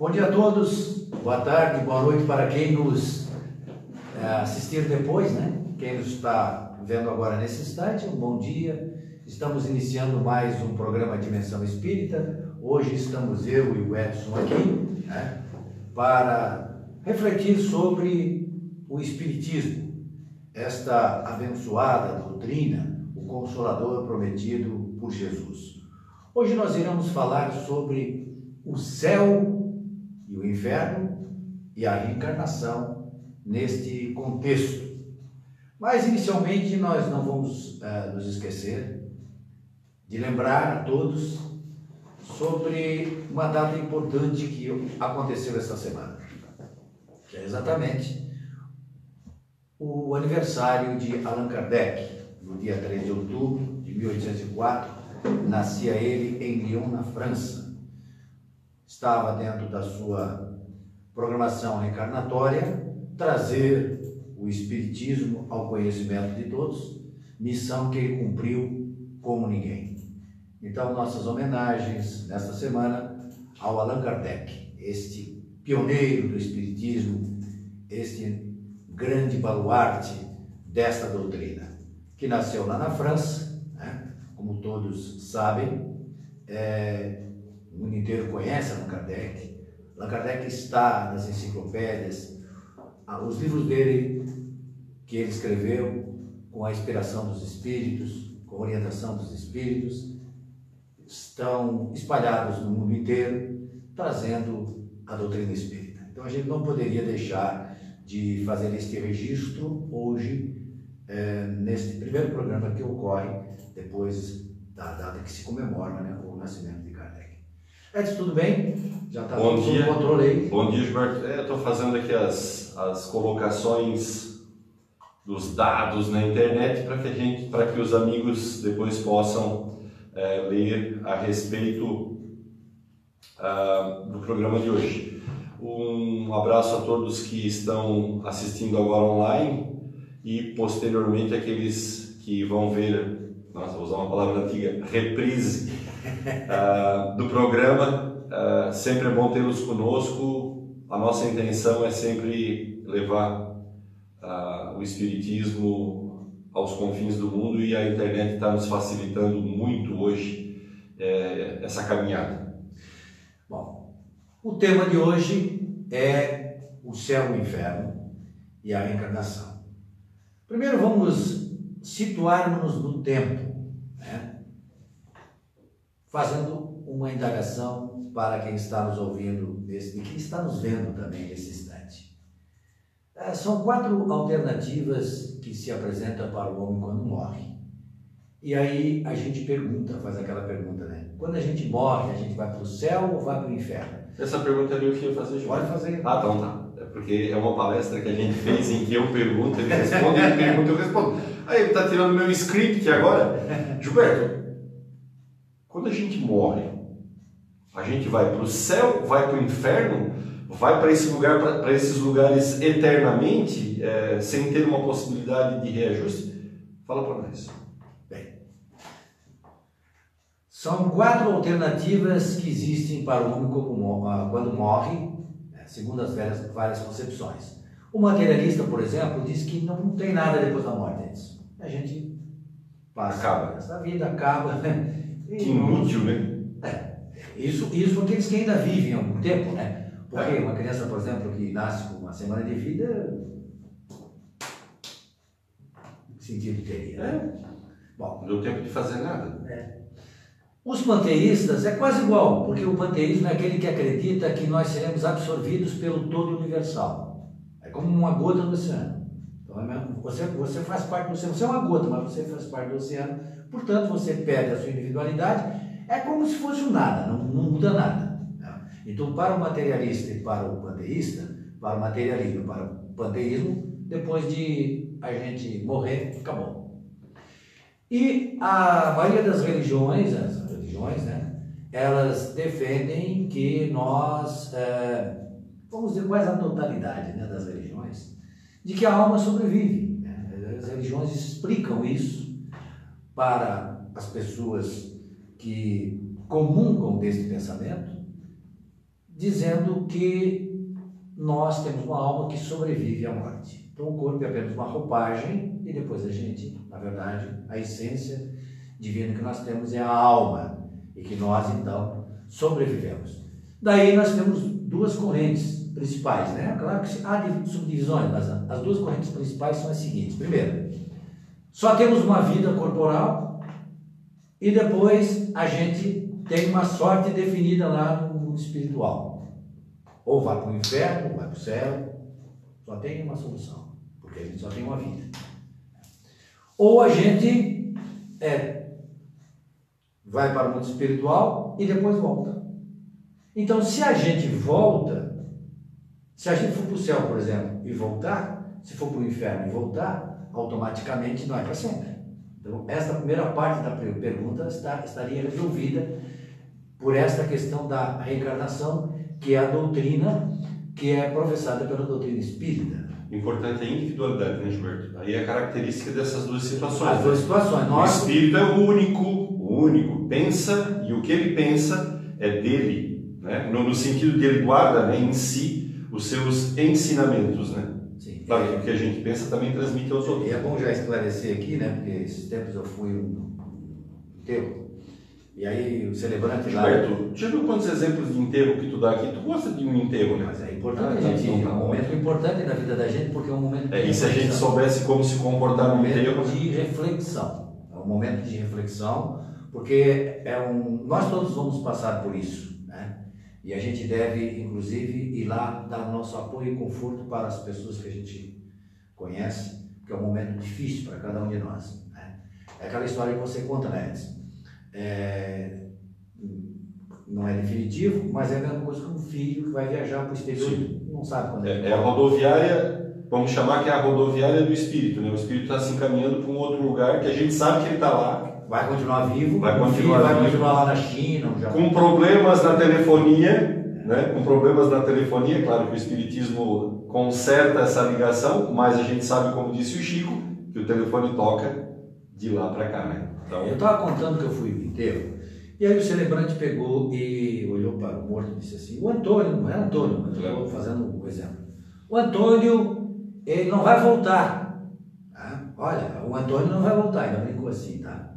Bom dia a todos, boa tarde, boa noite para quem nos é, assistir depois, né? Quem nos está vendo agora nesse instante, um bom dia. Estamos iniciando mais um programa Dimensão Espírita. Hoje estamos eu e o Edson aqui, né? Para refletir sobre o Espiritismo, esta abençoada doutrina, o Consolador prometido por Jesus. Hoje nós iremos falar sobre o céu inferno e a reencarnação neste contexto. Mas inicialmente nós não vamos uh, nos esquecer de lembrar a todos sobre uma data importante que aconteceu esta semana, que é exatamente o aniversário de Allan Kardec, no dia 3 de outubro de 1804, nascia ele em Lyon, na França estava dentro da sua programação reencarnatória trazer o Espiritismo ao conhecimento de todos, missão que ele cumpriu como ninguém. Então, nossas homenagens nesta semana ao Allan Kardec, este pioneiro do Espiritismo, este grande baluarte desta doutrina, que nasceu lá na França, né? como todos sabem, é, o mundo inteiro conhece Allan Kardec. Allan Kardec está nas enciclopédias. Ah, os livros dele, que ele escreveu com a inspiração dos espíritos, com a orientação dos espíritos, estão espalhados no mundo inteiro, trazendo a doutrina espírita. Então a gente não poderia deixar de fazer este registro hoje, é, neste primeiro programa que ocorre depois da data que se comemora né, o nascimento de. Edson, tudo bem? Já está tudo dia. controle aí? Bom dia, Gilberto. É, eu estou fazendo aqui as, as colocações dos dados na internet para que a gente, para que os amigos depois possam é, ler a respeito uh, do programa de hoje. Um abraço a todos que estão assistindo agora online e posteriormente aqueles que vão ver, nossa, vou usar uma palavra antiga, reprise uh, do programa. Uh, sempre é bom tê-los conosco. A nossa intenção é sempre levar uh, o Espiritismo aos confins do mundo e a internet está nos facilitando muito hoje é, essa caminhada. Bom, o tema de hoje é o céu e o inferno e a reencarnação. Primeiro vamos situar-nos no tempo fazendo uma indagação para quem está nos ouvindo e quem está nos vendo também nesse instante. É, são quatro alternativas que se apresentam para o homem quando morre. E aí a gente pergunta, faz aquela pergunta, né? Quando a gente morre, a gente vai para o céu ou vai para o inferno? Essa pergunta ali eu queria fazer, João. Pode fazer. Ah, então tá. É porque é uma palestra que a gente fez em que eu pergunto, ele responde, ele pergunta, eu respondo. Aí ele está tirando meu script agora. Gilberto, quando a gente morre, a gente vai para o céu, vai para o inferno, vai para esse lugar, para esses lugares eternamente, é, sem ter uma possibilidade de reajuste? Fala para nós. Bem, são quatro alternativas que existem para o homem ah, quando morre, né, segundo as várias, várias concepções. O materialista, por exemplo, diz que não tem nada depois da morte. A gente passa acaba. essa vida, acaba. Que inútil, né? É. Isso, isso aqueles que ainda vivem algum tempo, né? Porque é. uma criança, por exemplo, que nasce com uma semana de vida, que sentido teria? Né? É. Bom, não deu tempo de fazer nada. É. Os panteístas é quase igual, porque o panteísmo é aquele que acredita que nós seremos absorvidos pelo todo universal. É como uma gota no oceano. Então, é você, você faz parte do oceano, você é uma gota, mas você faz parte do oceano, portanto você perde a sua individualidade, é como se fosse um nada, não, não muda nada. Né? Então, para o materialista e para o panteísta, para o materialismo e para o panteísmo, depois de a gente morrer, acabou. E a maioria das religiões, as religiões, né, elas defendem que nós, é, vamos dizer, quase a totalidade né, das religiões, de que a alma sobrevive. Né? As religiões explicam isso para as pessoas que comungam desse pensamento, dizendo que nós temos uma alma que sobrevive à morte. Então o corpo é apenas uma roupagem e depois a gente, na verdade, a essência divina que nós temos é a alma e que nós então sobrevivemos. Daí nós temos duas correntes principais, né? Claro que há subdivisões, mas as duas correntes principais são as seguintes. Primeiro, só temos uma vida corporal e depois a gente tem uma sorte definida lá no mundo espiritual. Ou vai para o inferno, ou vai para o céu. Só tem uma solução, porque a gente só tem uma vida. Ou a gente é, vai para o mundo espiritual e depois volta. Então, se a gente volta, se a gente for para o céu, por exemplo, e voltar, se for para o inferno e voltar, automaticamente não é para sempre. Então, esta primeira parte da pergunta está, estaria resolvida por esta questão da reencarnação, que é a doutrina que é professada pela doutrina espírita. Importante é a individualidade, né, Gilberto? Aí é a característica dessas duas situações. As duas situações. Nós... O espírito é o único, o único. Pensa e o que ele pensa é dele, né? no, no sentido de ele guarda né, em si os seus ensinamentos, né? Claro o que a gente pensa também transmite aos outros. E é bom já esclarecer aqui, né? Porque esses tempos eu fui um enterro. E aí o celebrante Gilberto, já viu quantos exemplos de enterro que tu dá aqui? Tu gosta de um enterro, né? Mas é importante, ah, gente, então, tá é um momento importante na vida da gente, porque é um momento é, E se a gente soubesse como se comportar no enterro... É um momento de reflexão. É um momento de reflexão, porque é um... nós todos vamos passar por isso, né? E a gente deve, inclusive, ir lá dar nosso apoio e conforto para as pessoas que a gente conhece, que é um momento difícil para cada um de nós. Né? É aquela história que você conta, né, Edson? É, não é definitivo, mas é a mesma coisa que um filho que vai viajar para o exterior Sim. não sabe quando é. É, é a rodoviária, vamos chamar que é a rodoviária do espírito, né? O espírito está se encaminhando para um outro lugar que a gente sabe que ele está lá. Vai continuar vivo, vai continuar, vai continuar lá na China. Com problemas na telefonia, né? Com problemas na telefonia, claro que o espiritismo conserta essa ligação, mas a gente sabe, como disse o Chico, que o telefone toca de lá para cá, né? Então... Eu estava contando que eu fui no enterro, e aí o celebrante pegou e olhou para o morto e disse assim: O Antônio, não é Antônio, mas eu estou fazendo um exemplo. O Antônio, ele não vai voltar. Tá? Olha, o Antônio não vai voltar, ainda brincou assim, tá?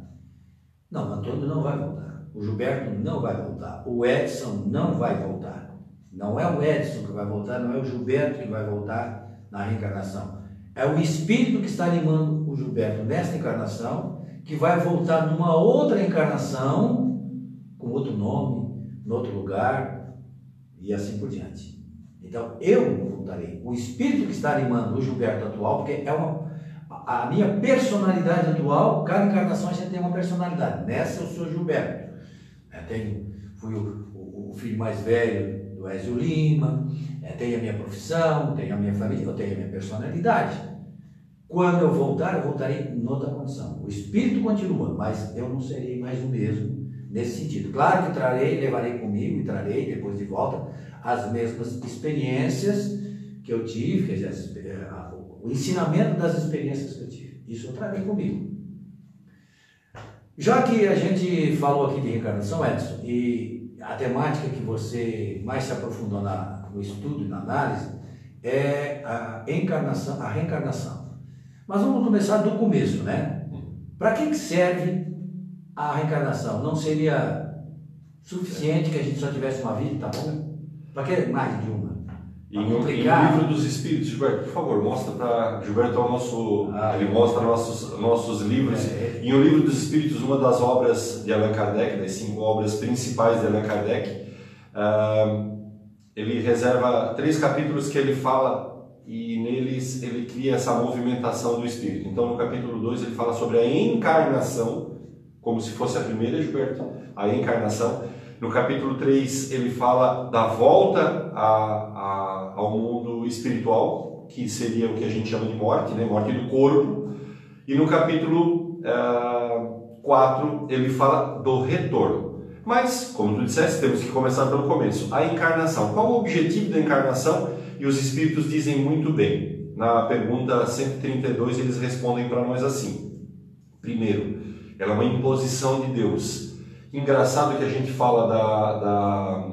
Não, o Antônio não vai voltar. O Gilberto não vai voltar. O Edson não vai voltar. Não é o Edson que vai voltar, não é o Gilberto que vai voltar na reencarnação. É o espírito que está animando o Gilberto nesta encarnação que vai voltar numa outra encarnação, com outro nome, em outro lugar, e assim por diante. Então, eu voltarei. O espírito que está animando o Gilberto atual, porque é uma, a minha personalidade atual, cada encarnação a gente tem uma personalidade. Nessa eu sou Gilberto. Eu tenho, fui o, o, o filho mais velho do Ezio Lima, é, tenho a minha profissão, tenho a minha família, eu tenho a minha personalidade. Quando eu voltar, eu voltarei em outra condição. O espírito continua, mas eu não serei mais o mesmo nesse sentido. Claro que trarei, levarei comigo e trarei depois de volta as mesmas experiências que eu tive, quer dizer, eh, o ensinamento das experiências que eu tive. Isso eu trarei comigo. Já que a gente falou aqui de reencarnação, Edson, e a temática que você mais se aprofundou na, no estudo e na análise é a encarnação, a reencarnação. Mas vamos começar do começo, né? Para que serve a reencarnação? Não seria suficiente que a gente só tivesse uma vida, tá bom? Para que mais de uma? Em, em o livro dos Espíritos, Gilberto, por favor, mostra para. Gilberto é o nosso. Ah, ele mostra nossos, nossos livros. É, é. Em O Livro dos Espíritos, uma das obras de Allan Kardec, das cinco obras principais de Allan Kardec, uh, ele reserva três capítulos que ele fala e neles ele cria essa movimentação do espírito. Então, no capítulo 2, ele fala sobre a encarnação, como se fosse a primeira, Gilberto, a encarnação. No capítulo 3, ele fala da volta a, a, ao mundo espiritual, que seria o que a gente chama de morte, né? morte do corpo. E no capítulo uh, eh, 4, ele fala do retorno. Mas, como tu disseste, temos que começar pelo começo. A encarnação. Qual o objetivo da encarnação? E os Espíritos dizem muito bem. Na pergunta 132, eles respondem para nós assim: primeiro, ela é uma imposição de Deus. Engraçado que a gente fala da, da,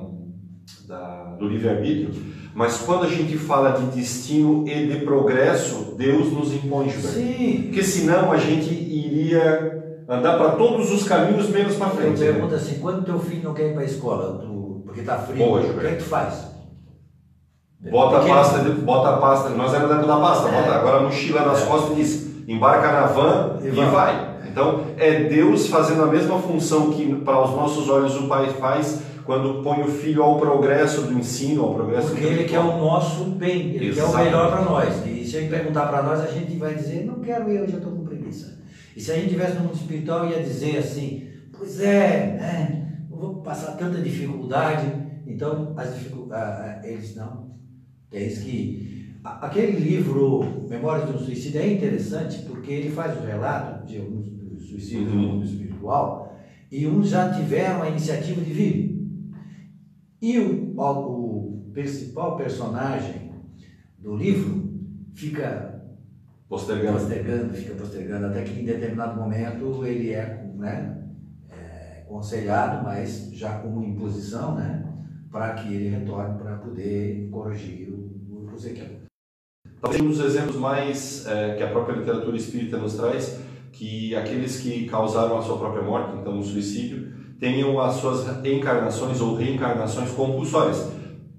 da, do livre-arbítrio, mas quando a gente fala de destino e de progresso, Deus nos impõe, Gilberto. Sim. Porque senão a gente iria andar para todos os caminhos menos para Eu frente. né? pergunto assim, quando teu filho não quer ir para a escola, tu, porque tá frio, Boa, o que é que tu faz? Bota a pasta, bota a pasta, nós éramos da pasta, É. bota agora a mochila nas É. costas e diz, embarca na van E e, vai. vai. Então, é Deus fazendo a mesma função que para os nossos olhos o pai faz quando põe o filho ao progresso do ensino, ao progresso Porque ele quer o nosso bem, ele quer o melhor para nós. E se ele perguntar para nós, a gente vai dizer, não quero ir, eu já estou com preguiça. E se a gente tivesse no mundo espiritual, ia dizer assim, pois é, né, eu vou passar tanta dificuldade. Então, as dificu- ah, eles não. Isso que. Aquele livro, Memórias de um Suicídio, é interessante porque ele faz o relato de alguns dos suicídios no Uhum. mundo espiritual e uns já tiveram a iniciativa de vir. E o, o principal personagem do livro fica Postergando. postergando, fica postergando, até que em determinado momento ele é, né, é, aconselhado, mas já com uma imposição, né, para que ele retorne para poder corrigir o, o Ezequiel. Talvez um dos exemplos mais é, que a própria literatura espírita nos traz, que aqueles que causaram a sua própria morte, então o suicídio, tenham as suas encarnações ou reencarnações compulsórias.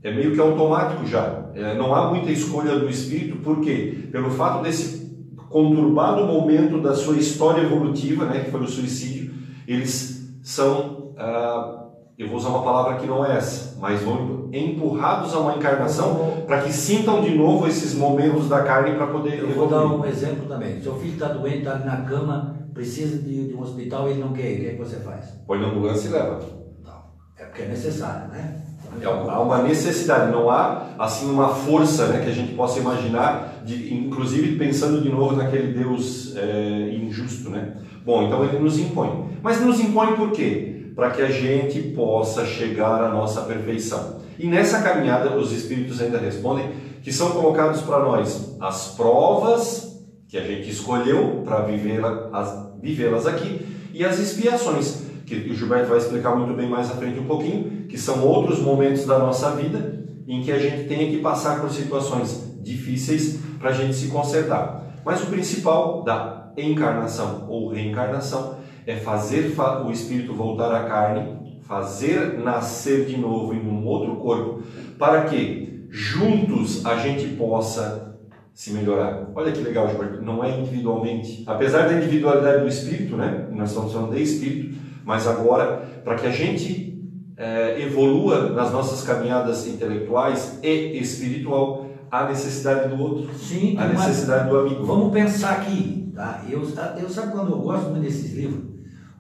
É meio que automático já. É, não há muita escolha do espírito, por quê? Pelo fato desse conturbado momento da sua história evolutiva, né, que foi o suicídio, eles são, ah, eu vou usar uma palavra que não é essa, mas vão empurrados a uma encarnação para que sintam de novo esses momentos da carne para poder Eu vou dar um exemplo também. Seu filho está doente, está na cama, precisa de, de um hospital e ele não quer ir. O que, é que você faz? Põe na ambulância e leva. Não. É porque é necessário, né? É, há uma necessidade, não há assim uma força né, que a gente possa imaginar, de, inclusive pensando de novo naquele Deus é, injusto. Né? Bom, então ele nos impõe. Mas nos impõe por quê? Para que a gente possa chegar à nossa perfeição. E nessa caminhada, os Espíritos ainda respondem que são colocados para nós as provas que a gente escolheu para vivê-las vivê-las aqui e as expiações, que o Gilberto vai explicar muito bem mais à frente um pouquinho, que são outros momentos da nossa vida em que a gente tem que passar por situações difíceis para a gente se consertar. Mas o principal da encarnação ou reencarnação é fazer fa- o espírito voltar à carne, fazer nascer de novo em um outro corpo, para que juntos a gente possa se melhorar. Olha que legal, Gilberto, não é individualmente. Apesar da individualidade do espírito, né? Nós estamos falando de espírito, mas agora, para que a gente eh, evolua nas nossas caminhadas intelectuais e espiritual, há necessidade do outro, Sim, a necessidade do amigo. vamos pensar aqui. Tá? Eu, eu sabe quando eu gosto muito desses livros?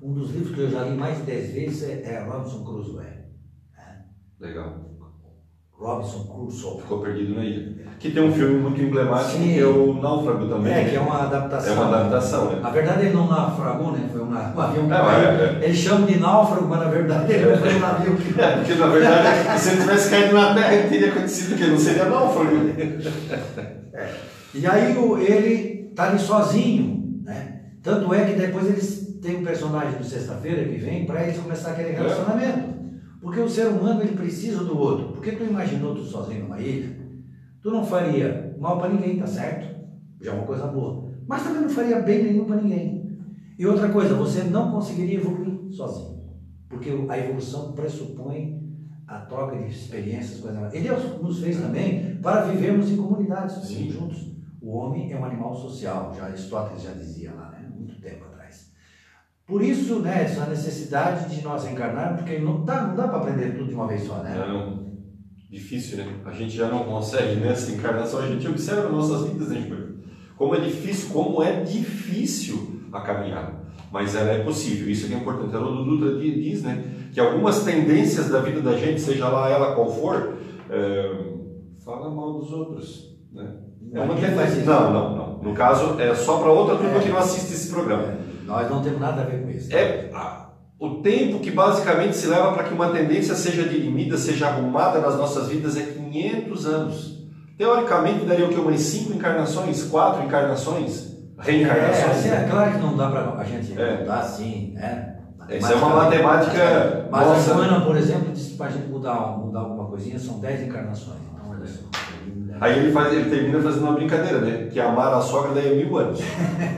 Um dos livros que eu já li mais de 10 vezes é, é Robinson Crusoe. Legal. Robinson Crusoe. Ficou perdido na ilha. Que tem um filme muito emblemático Sim. que é o Náufrago também. É, né? que é uma adaptação. É uma adaptação, né? Na verdade ele não naufragou, né? Foi um, um avião que É, caiu. é, Eles chamam de náufrago, mas na verdade ele foi um navio que É, porque na verdade, se ele tivesse caído na terra, teria acontecido o quê? Não seria náufrago. E aí ele tá ali sozinho, né? Tanto é que depois eles têm um personagem do Sexta-feira que vem para eles começar aquele relacionamento. Porque o ser humano ele precisa do outro. Porque tu imaginou tu sozinho numa ilha, tu não faria mal para ninguém, tá certo? Já é uma coisa boa. Mas também não faria bem nenhum para ninguém. E outra coisa, você não conseguiria evoluir sozinho. Porque a evolução pressupõe a troca de experiências, coisas. E Deus nos fez também para vivermos em comunidades, Sim. juntos. O homem é um animal social, já Aristóteles já dizia lá, né? Muito tempo. Por isso, né, essa necessidade de nós reencarnarmos, porque não dá, não dá para aprender tudo de uma vez só, né? Não. Difícil, né? A gente já não consegue nessa encarnação, a gente observa nossas vidas, né? Como é difícil, como é difícil a caminhada. Mas ela é possível, isso que é importante. A Lula Dutra di- diz, né, que algumas tendências da vida da gente, seja lá ela qual for, é, fala mal dos outros, né? É uma tendência. Não, não, não. No caso, é só para outra turma É. que não assiste esse programa. É, Nós não temos nada a ver com isso. É a- o tempo que basicamente se leva para que uma tendência seja dirimida, seja arrumada nas nossas vidas é 500 anos. Teoricamente daria o que? Umas 5 encarnações, 4 encarnações, É, reencarnações. assim, é claro que não dá para a gente É. mudar assim, né? Essa é uma matemática. Mas nossa. a Joana, por exemplo, disse para a gente mudar, mudar alguma coisinha, são 10 encarnações. Então, olha só. Aí ele, faz, ele termina fazendo uma brincadeira, né? Que amar a sogra daí é mil anos.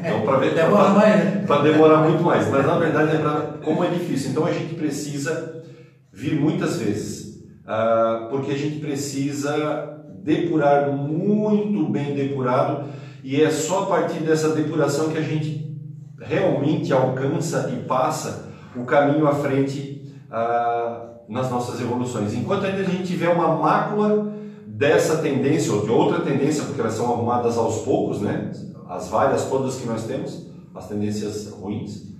Então, para ver. Demora mais, né? Para demorar muito mais. Mas na verdade é para. Como é difícil. Então a gente precisa vir muitas vezes. ah, porque a gente precisa depurar muito bem depurado. E é só a partir dessa depuração que a gente realmente alcança e passa o caminho à frente ah, nas nossas evoluções. Enquanto ainda a gente tiver uma mácula dessa tendência ou de outra tendência, porque elas são arrumadas aos poucos, né? As várias todas que nós temos, as tendências ruins,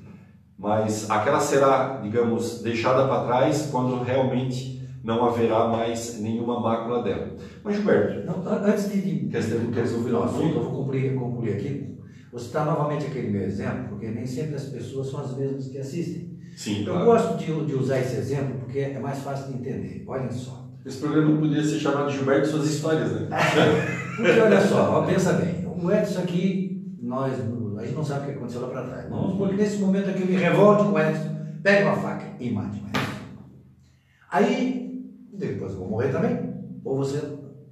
mas aquela será, digamos, deixada para trás quando realmente não haverá mais nenhuma mácula dela. Mas Gilberto, Não, an- antes de, de, Quer dizer, quer resolver o assunto, eu vou concluir, concluir aqui. Vou citar novamente aquele meu exemplo, porque nem sempre as pessoas são as mesmas que assistem. sim, Eu claro. gosto de, de usar esse exemplo porque é mais fácil de entender. Olhem só. Esse programa poderia ser chamado Gilberto e suas histórias, né? Porque olha só, ó, pensa bem, o Edson aqui, nós, a gente não sabe o que aconteceu lá para trás. Vamos supor que nesse momento aqui eu me revolte com o Edson, pegue uma faca e mate o Edson. Aí, depois eu vou morrer também. Ou você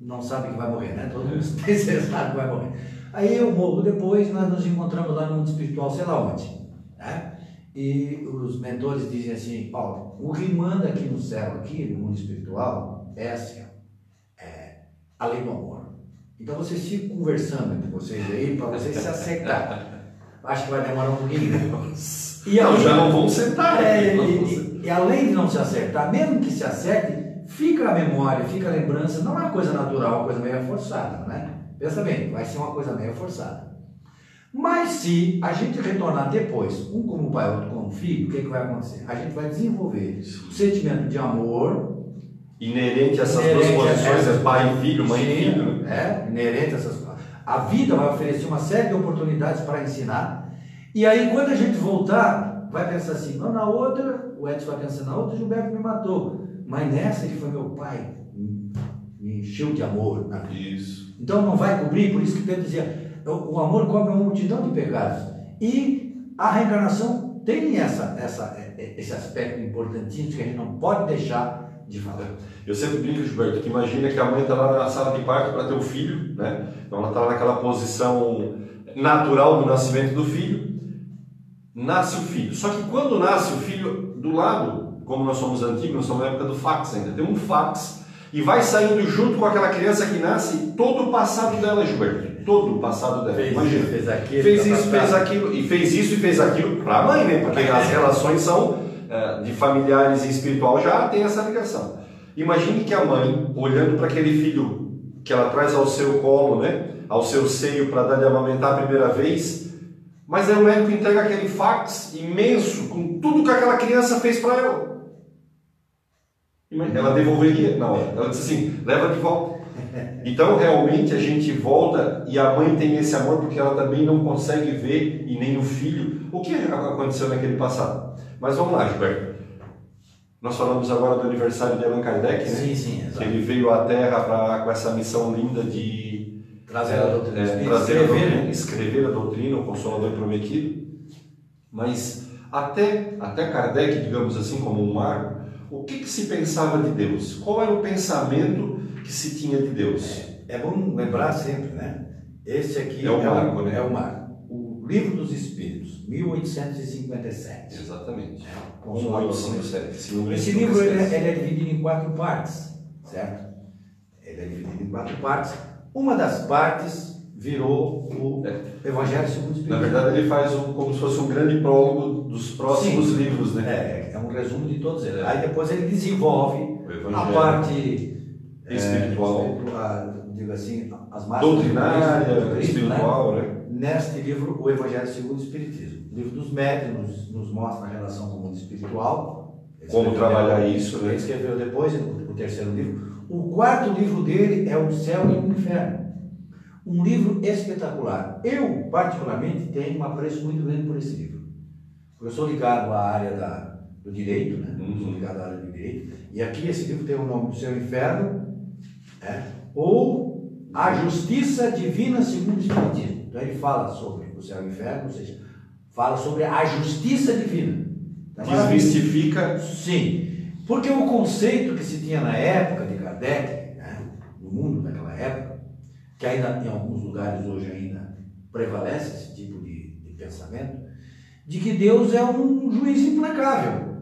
não sabe que vai morrer, né? Todo mundo tem sabe que vai morrer. Aí eu morro depois, nós nos encontramos lá no mundo espiritual, sei lá onde. Né? E os mentores dizem assim, ó, o que manda aqui no céu, aqui no mundo espiritual, é assim, ó, é a lei do amor. Então vocês ficam conversando entre vocês aí para vocês se acertar. Acho que vai demorar um pouquinho. né? E Não, já não vão sentar. é, Não e, e- e além de não se acertar, mesmo que se acerte, fica a memória, fica a lembrança, não é uma coisa natural, uma coisa meio forçada, não é? Pensa bem, vai ser uma coisa meio forçada. Mas se a gente retornar depois, um como pai, outro como filho, o que, que vai acontecer? A gente vai desenvolver o sentimento de amor, Inerente a essas duas Inerente a posições, é pai e filho, mãe e filho. né? É, inerente a essas coisas. A vida vai oferecer uma série de oportunidades para ensinar. E aí, quando a gente voltar, vai pensar assim: não, na outra, o Edson vai pensar, na outra, o Gilberto me matou. Mas nessa, ele foi meu pai, me encheu de amor. né? Isso. Então não vai cobrir, por isso que Pedro dizia: o o amor cobre uma multidão de pecados. E a reencarnação tem essa, essa, esse aspecto importantíssimo que a gente não pode deixar de falar. Eu sempre brinco, Gilberto, que imagina que a mãe está lá na sala de parto para ter o filho, né? Então ela está naquela posição natural do nascimento do filho. Nasce o filho. Só que quando nasce o filho, do lado, como nós somos antigos, nós somos na época do fax ainda, tem um fax e vai saindo junto com aquela criança que nasce todo o passado dela, Gilberto. Todo o passado dela. Imagina. fez aquilo, fez tá, isso, fez aquilo, e fez isso e fez aquilo para a mãe, né? Porque as relações são de familiares e espiritual já tem essa ligação. Imagine que a mãe, olhando para aquele filho que ela traz ao seu colo, né? Ao seu seio para dar de amamentar a primeira vez, mas aí o médico entrega aquele fax imenso com tudo que aquela criança fez para ela. Ela devolveria? Não, ela disse assim: leva de volta. Então, realmente, a gente volta e a mãe tem esse amor porque ela também não consegue ver, e nem o filho, o que aconteceu naquele passado. Mas vamos lá, Gilberto. Nós falamos agora do aniversário de Allan Kardec, né? Sim, sim, Que exato. ele veio à Terra pra, com essa missão linda de Trazer a doutrina é, trazer a escrever, doutrina, né? escrever a doutrina, o Consolador Prometido. Mas até, até Kardec, digamos assim, como um marco, o que, que se pensava de Deus? Qual era o pensamento que se tinha de Deus? É bom lembrar sempre, né? Esse aqui É o marco, o, né? é o marco. O Livro dos Espíritos, 1857. Exatamente. Consolador 1857. esse número Esse gente livro ele, esquece. ele é dividido em quatro partes, certo? Ele é dividido em quatro partes. Uma das partes virou o Evangelho segundo o Na Espírito. verdade, ele faz um, como se fosse um grande prólogo dos próximos Sim. livros, né? É, é um resumo de todos eles. É. Aí depois ele desenvolve a parte é, espiritual, espiritual, digo assim, as marcas doutrinária, espiritual, né? Neste livro, o Evangelho segundo o Espiritismo. O livro dos médios nos, mostra a relação com o mundo espiritual. Como trabalhar depois- isso, né? Ele escreveu depois o, o terceiro livro. O quarto livro dele é O Céu e o Inferno. Um livro espetacular. Eu, particularmente, tenho um apreço muito grande por esse livro. Eu sou ligado à área da, do direito, né? Eu Sou Uhum. ligado à área do direito. E aqui esse livro tem o nome do Céu e Inferno, né? ou A Justiça Divina segundo o Espiritismo. Então ele fala sobre o céu e o inferno, ou seja, fala sobre a justiça divina. Maravilhoso. Desmistifica. Sim, porque o conceito que se tinha na época de Kardec, né, no mundo daquela época, que ainda em alguns lugares hoje ainda prevalece esse tipo de, de pensamento, de que Deus é um juiz implacável.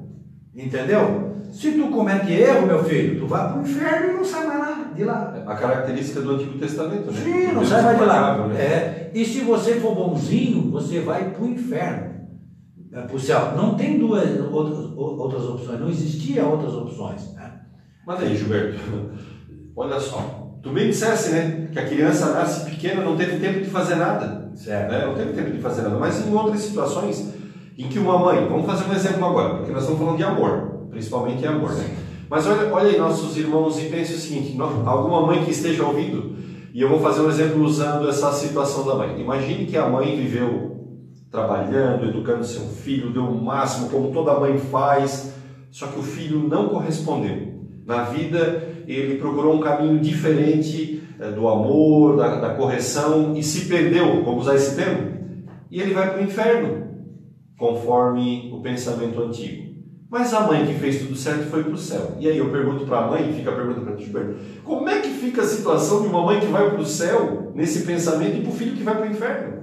Entendeu? Se tu comete erro, meu filho, tu vai para o inferno e não sai mais lá, de lá. A característica do Antigo Testamento, né? Sim, não sai mais de lá. né? É, e se você for bonzinho, você vai para o inferno. É, para o céu. Não tem duas outras, outras opções, não existia outras opções. Né? Mas aí, Gilberto, olha só. Tu bem dissesse, né? Que a criança nasce pequena, não teve tempo de fazer nada. Certo. né? Não teve tempo de fazer nada. Mas em outras situações em que uma mãe, vamos fazer um exemplo agora, porque nós estamos falando de amor, principalmente em amor, né? Mas olha, olha aí nossos irmãos e pense o seguinte, alguma mãe que esteja ouvindo, e eu vou fazer um exemplo usando essa situação da mãe. Imagine que a mãe viveu trabalhando, educando seu filho, deu o máximo, como toda mãe faz, só que o filho não correspondeu. Na vida, ele procurou um caminho diferente eh, do amor, da, da correção, e se perdeu, vamos usar esse termo, e ele vai para o inferno, conforme o pensamento antigo. Mas a mãe que fez tudo certo foi para o céu. E aí eu pergunto para a mãe, fica a pergunta para Gilberto, como é que fica a situação de uma mãe que vai para o céu nesse pensamento e para o filho que vai para o inferno?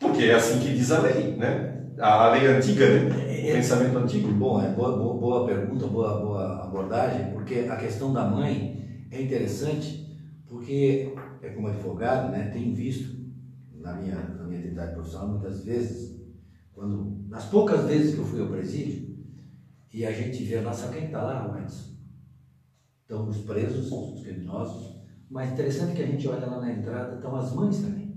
Porque é assim que diz a lei, né? A, a lei antiga, né? O pensamento antigo. Bom, é boa, boa, boa pergunta, boa, boa abordagem, porque a questão da mãe é interessante, porque é como advogado, né, tenho visto na minha, na minha atividade profissional muitas vezes, quando, nas poucas vezes que eu fui ao presídio, e a gente vê, nossa, quem está lá, Edson? Estão os presos, os criminosos, mas interessante que a gente olha lá na entrada, estão as mães também.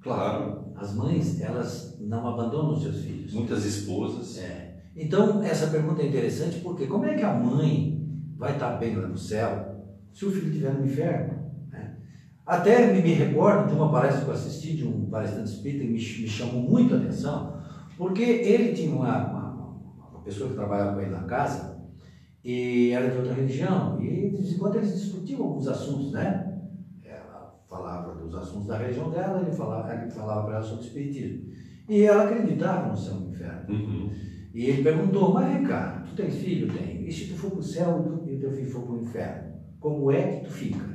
Claro, As mães, elas não abandonam os seus filhos. muitas esposas. É. Então, essa pergunta é interessante porque como é que a mãe vai estar bem lá no céu se o filho estiver no inferno? né? Até me, me recordo de uma palestra que eu assisti de um palestrante espírita que me, me chamou muito a atenção, porque ele tinha uma, uma pessoa que trabalhava com ele na casa e era de outra religião, e de vez em quando eles discutiam alguns assuntos, né? Ela falava dos assuntos da religião dela, ele falava, ele falava para ela sobre o espiritismo. E ela acreditava no céu e no inferno. Uhum. E ele perguntou, mas vem cá, tu tens filho? Tenho. E se tu for para o céu e e o teu filho for para o inferno, como é que tu fica?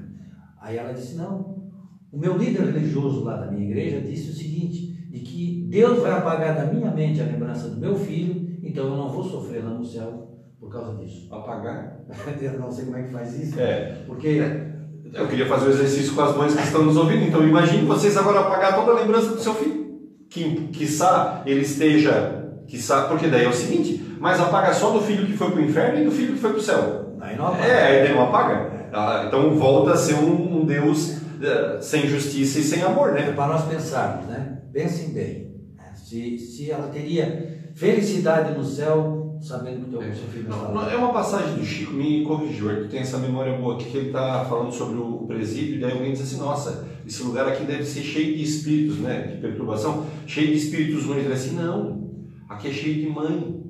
Aí ela disse, não, o meu líder religioso lá da minha igreja disse o seguinte, de que Deus vai apagar da minha mente a lembrança do meu filho, então eu não vou sofrer lá no céu por causa disso. Apagar? Eu não sei como é que faz isso, É. porque Eu queria fazer o exercício com as mães que estão nos ouvindo, então imagine vocês agora apagar toda a lembrança do seu filho. Que, quiçá ele esteja, quiçá, porque daí é o seguinte, mas apaga só do filho que foi para o inferno e do filho que foi para o céu. aí não apaga. É, aí não apaga. Ah, então volta a ser um, um Deus eh, sem justiça e sem amor, É né? para nós pensarmos, né? Pensem bem. né? Se, se ela teria felicidade no céu, sabendo que o teu seu filho não está Não, lá. É uma passagem do Chico, me corrigiu, tu tem essa memória boa aqui, que ele está falando sobre o presídio, e daí alguém diz assim, nossa, esse lugar aqui deve ser cheio de espíritos, né, de perturbação, cheio de espíritos ruins. Ele disse assim, não, aqui é cheio de mãe.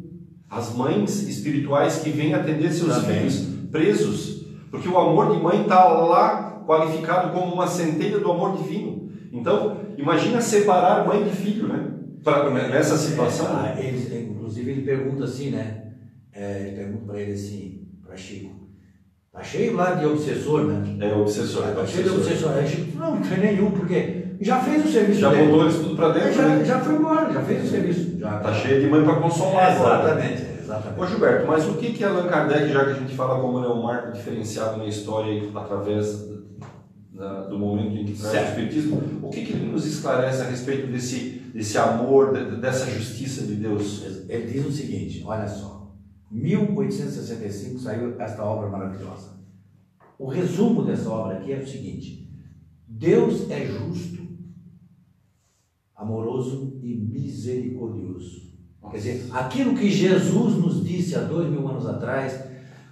As mães espirituais que vêm atender seus Também. filhos presos, porque o amor de mãe está lá qualificado como uma centelha do amor divino. Então, imagina separar mãe de filho, né? Pra, nessa situação. É, ah, ele- inclusive ele pergunta assim, né? É, ele pergunta para ele assim, para Chico. Tá cheio lá de obsessor, né? É obsessor. é Tá cheio de obsessor. Aí Chico, não, não tem nenhum, porque já fez o serviço Já dele. botou eles tudo pra dentro, já, né? já foi embora, já fez o serviço. Já, Tá cheio de mãe para consolar agora. Exatamente, exatamente. Ô Gilberto, mas o que que Allan Kardec, já que a gente fala como ele é um marco diferenciado na história através do momento em que traz o Certo. Espiritismo, o que que ele nos esclarece a respeito desse, desse amor, de- dessa justiça de Deus? Ele diz o seguinte, olha só, 1865 saiu esta obra maravilhosa. O resumo dessa obra aqui é o seguinte: Deus é justo, amoroso e misericordioso. Quer dizer, aquilo que Jesus nos disse há dois mil anos atrás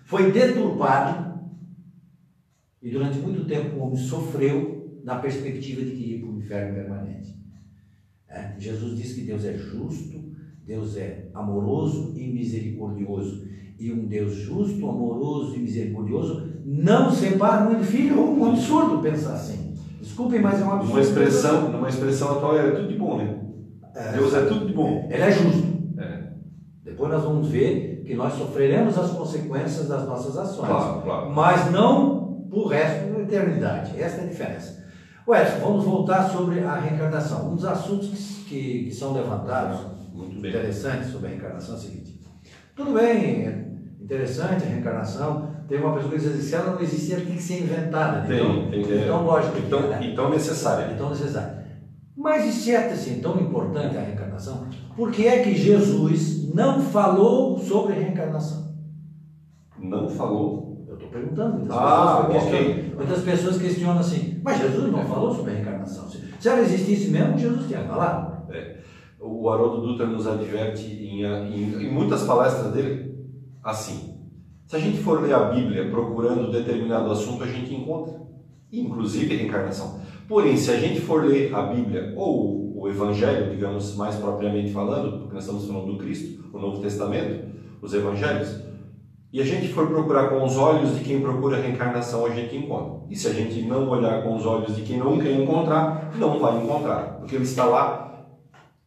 foi deturpado e durante muito tempo o homem sofreu na perspectiva de que ia para o inferno permanente. É, Jesus disse que Deus é justo, Deus é amoroso e misericordioso. E um Deus justo, amoroso e misericordioso não separa mãe do filho. É um absurdo pensar assim. Desculpem, mas é um absurdo. Numa expressão, numa expressão atual é tudo de bom, né? É, Deus é tudo de bom. Ele é justo. É. Depois nós vamos ver que nós sofreremos as consequências das nossas ações. Claro, claro. Mas não por resto da eternidade. Essa é a diferença. Ué, vamos voltar sobre a reencarnação. Um dos assuntos que, que, que são levantados, Muito bem. interessantes sobre a reencarnação é o seguinte. Tudo bem, é interessante a reencarnação. Tem uma pessoa que diz assim, se ela não existir, ela tem que ser inventada. Tem, então, tem que- então lógico. que Então, é, né? então necessária. Então necessário. Mas e se é assim tão importante a reencarnação, por que é que Jesus não falou sobre reencarnação? Não falou. Estou perguntando. Muitas, Ah, pessoas questionam, ok. muitas pessoas questionam assim, mas Jesus não falou sobre a reencarnação. Se, ela existisse mesmo, Jesus tinha falado. O Haroldo Dutra nos adverte em, em, em muitas palestras dele assim. Se a gente for ler a Bíblia procurando determinado assunto, a gente encontra, inclusive reencarnação. Porém, se a gente for ler a Bíblia ou o Evangelho, digamos mais propriamente falando, porque nós estamos falando do Cristo, o Novo Testamento, os Evangelhos, e a gente for procurar com os olhos de quem procura reencarnação, a gente encontra. E se a gente não olhar com os olhos de quem não quer encontrar, não vai encontrar, porque ele está lá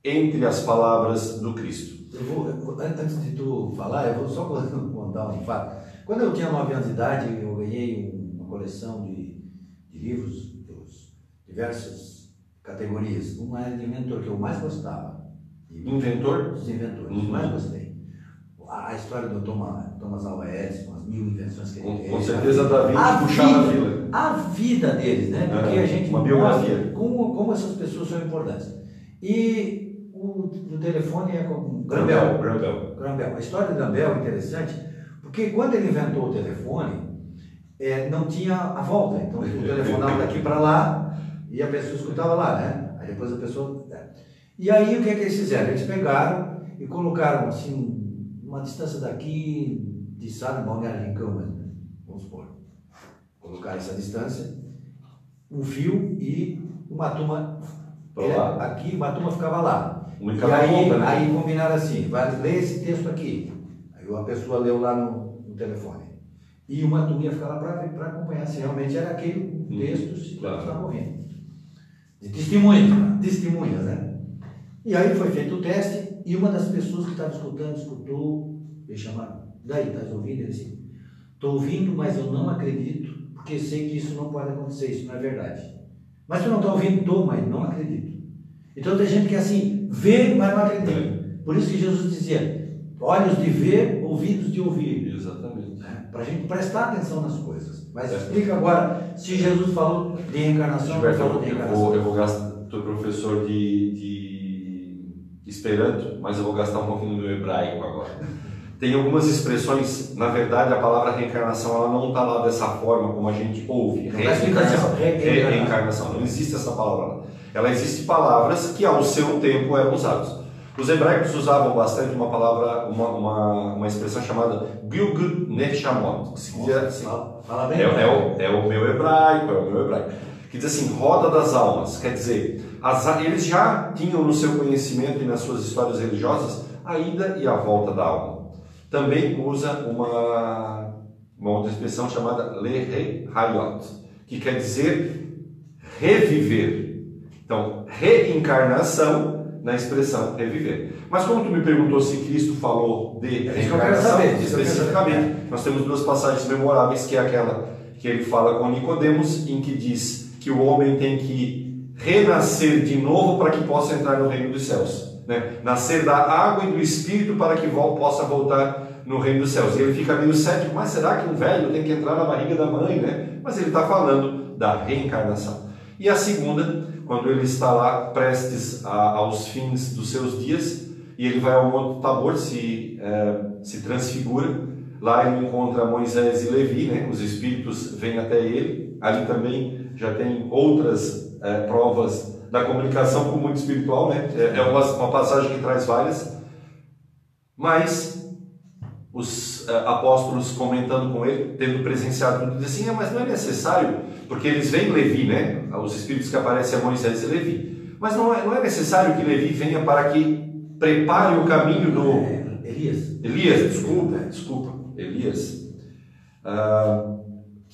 entre as palavras do Cristo. Vou, antes de tu falar, eu vou só contar um fato. Quando eu tinha 9 anos de idade, eu ganhei um- uma coleção de, de livros dos diversas categorias. Uma era de inventor, que eu mais gostava. De Inventor? Dos inventores, Uhum. mais gostei. A, a história do Thomas, Thomas Alva Edison, as mil invenções que ele Com, fez. com certeza Da Vinci A puxava a vida. fila. A vida deles, né? Porque É, a gente uma biografia. como, como essas pessoas são importantes. E o, o telefone é com Grambel. Grambel. Grambel. A história do Grambel é interessante, porque quando ele inventou o telefone, é, não tinha a volta. Então, o telefonava daqui para lá e a pessoa escutava lá, né? Aí depois a pessoa... é. E aí, o que é que eles fizeram? Eles pegaram e colocaram, assim, uma distância daqui de Sá, Balneário Rincão, mesmo, né? vamos supor. Colocaram essa distância, um fio e uma turma... Lá. aqui, uma turma ficava lá. Um E aí, ponta, né? aí combinaram assim, vai ler esse texto aqui. Aí a pessoa leu lá no, no telefone. E uma turma ia ficar lá para acompanhar se realmente era aquele Hum, texto se claro. estava ouvindo. De testemunhas, testemunhas, né? E aí foi feito o teste e uma das pessoas que estava escutando, escutou, me chamaram, daí, estás ouvindo? Ele disse, estou ouvindo, mas eu não acredito, porque sei que isso não pode acontecer, isso não é verdade. Mas tu não está ouvindo? Estou, mas não acredito. Então tem gente que é assim, vê, mas não acredita. Por isso que Jesus dizia, olhos de ver, ouvidos de ouvir. Exatamente. Para a gente prestar atenção nas coisas. Mas É. explica agora se Jesus falou de reencarnação Gilberto, falou de eu, reencarnação. vou, eu vou gastar, tu é professor de, de Esperanto, mas eu vou gastar um pouquinho do hebraico agora. Tem algumas expressões, na verdade a palavra reencarnação ela não está lá dessa forma como a gente ouve. Reencarnação, Re- re- reencarnação, não existe essa palavra. Ela existe palavras que ao seu tempo eram usadas. Os hebraicos usavam bastante uma palavra, uma, uma, uma expressão chamada que se dizia assim, é, é o, é o meu hebraico, é o meu hebraico. Que diz assim, roda das almas. Quer dizer, as, eles já tinham no seu conhecimento e nas suas histórias religiosas a ida e a volta da alma. Também usa uma, uma outra expressão chamada Lehe Hayot, que quer dizer reviver. Então, reencarnação na expressão reviver. Mas como tu me perguntou se Cristo falou de É reencarnação, que especificamente, nós temos duas passagens memoráveis, que é aquela que ele fala com Nicodemos, em que diz que o homem tem que renascer de novo para que possa entrar no reino dos céus. Né? Nascer da água e do Espírito para que possa voltar no reino dos céus. E ele fica meio cético, mas será que um velho tem que entrar na barriga da mãe? Né? Mas ele está falando da reencarnação. E a segunda, quando ele está lá prestes a- aos fins dos seus dias, e ele vai ao Monte Tabor, se, eh, se transfigura, Lá ele encontra Moisés e Levi, né? os espíritos vêm até ele. Ali também já tem outras eh, provas da comunicação com o mundo espiritual. Né? É, é uma, uma passagem que traz várias. Mas os eh, apóstolos comentando com ele, tendo presenciado tudo, dizem assim: "É, mas não é necessário, porque eles veem Levi, né? os espíritos que aparecem a Moisés e Levi. Mas não é, não é necessário que Levi venha para que prepare o caminho do, É, Elias. Elias, desculpa, desculpa, Elias. Ah,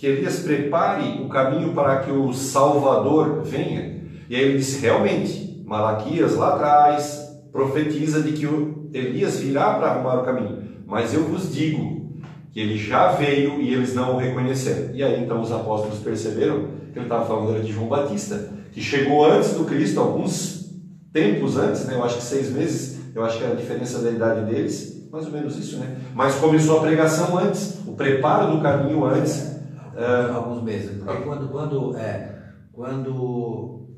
que Elias prepare o caminho para que o Salvador venha. E aí ele disse: realmente, Malaquias lá atrás profetiza de que Elias virá para arrumar o caminho. Mas eu vos digo que ele já veio e eles não o reconheceram. E aí então os apóstolos perceberam que ele estava falando de João Batista, que chegou antes do Cristo, alguns tempos antes, né? eu acho que seis meses, eu acho que era a diferença da idade deles, mais ou menos isso, né? Mas começou a pregação antes, o preparo do caminho antes. É, alguns meses. Porque quando, quando, é, quando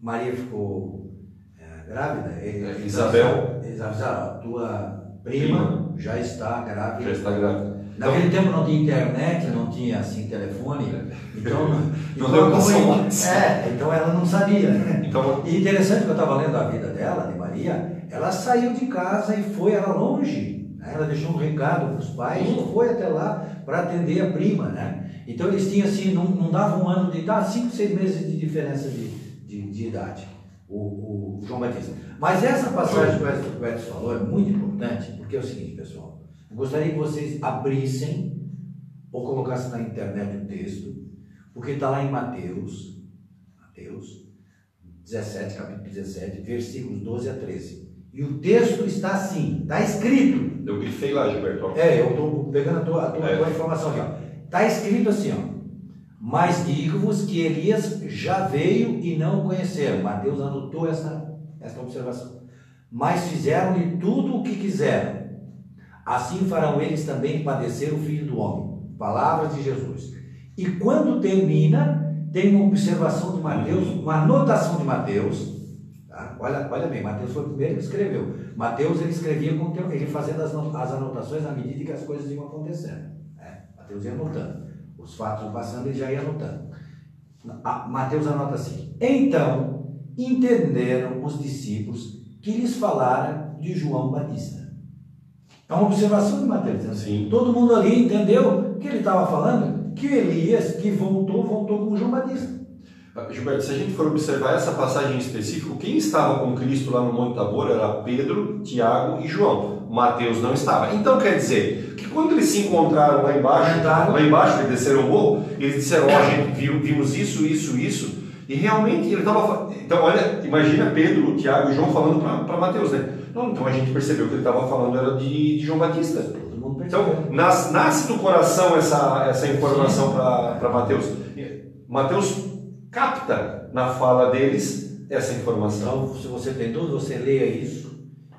Maria ficou é, grávida, ele, é, Isabel, Isabel, tua prima, prima, já está grávida. Já está grávida. Naquele então, tempo não tinha internet, não tinha assim telefone, então não, então, deu como, é, então ela não sabia. Então, e interessante que eu estava lendo a vida dela, de Maria, ela saiu de casa e foi, era longe. Né? Ela deixou um recado para os pais e foi até lá para atender a prima, né? Então eles tinham assim, não, não dava um ano de idade, cinco, seis meses de diferença de, de, de idade, o, o, João Batista. Mas essa passagem que o Edson falou é muito importante, porque é o seguinte, pessoal, eu gostaria que vocês abrissem ou colocassem na internet o texto, porque está lá em Mateus, Mateus 17, capítulo 17, versículos 12 a 13. E o texto está assim, está escrito. Eu grifei lá, Gilberto. É, eu estou pegando a tua, a tua, é. tua informação aqui. Está escrito assim, ó. Mas digo-vos que Elias já veio e não o conheceram. Mateus anotou essa, essa observação. Mas fizeram-lhe tudo o que quiseram. Assim farão eles também padecer o Filho do Homem. Palavras de Jesus. E quando termina, tem uma observação de Mateus, uma anotação de Mateus. Tá? Olha, olha bem, Mateus foi o primeiro que escreveu. Mateus ele escrevia ele fazendo as anotações à medida que as coisas iam acontecendo. Mateus ia anotando. Os fatos passando, ele já ia anotando. Mateus anota assim: Então entenderam os discípulos que lhes falaram de João Batista. É uma observação de Mateus. Assim. Todo mundo ali entendeu que ele estava falando que Elias, que voltou, voltou com João Batista. Gilberto, se a gente for observar essa passagem em específico, quem estava com Cristo lá no Monte Tabor era Pedro, Tiago e João. Mateus não estava. Então quer dizer que quando eles se encontraram lá embaixo, lá embaixo, eles desceram o morro, eles disseram: Ó, oh, gente, viu, vimos isso, isso, isso. E realmente ele estava. Então, olha, imagina Pedro, Tiago e João falando para Mateus, né? Não, então a gente percebeu que ele estava falando era de, de João Batista. Então, nasce, nasce do coração essa, essa informação para Mateus. Mateus capta na fala deles essa informação. Então, se você tem dúvida, você leia isso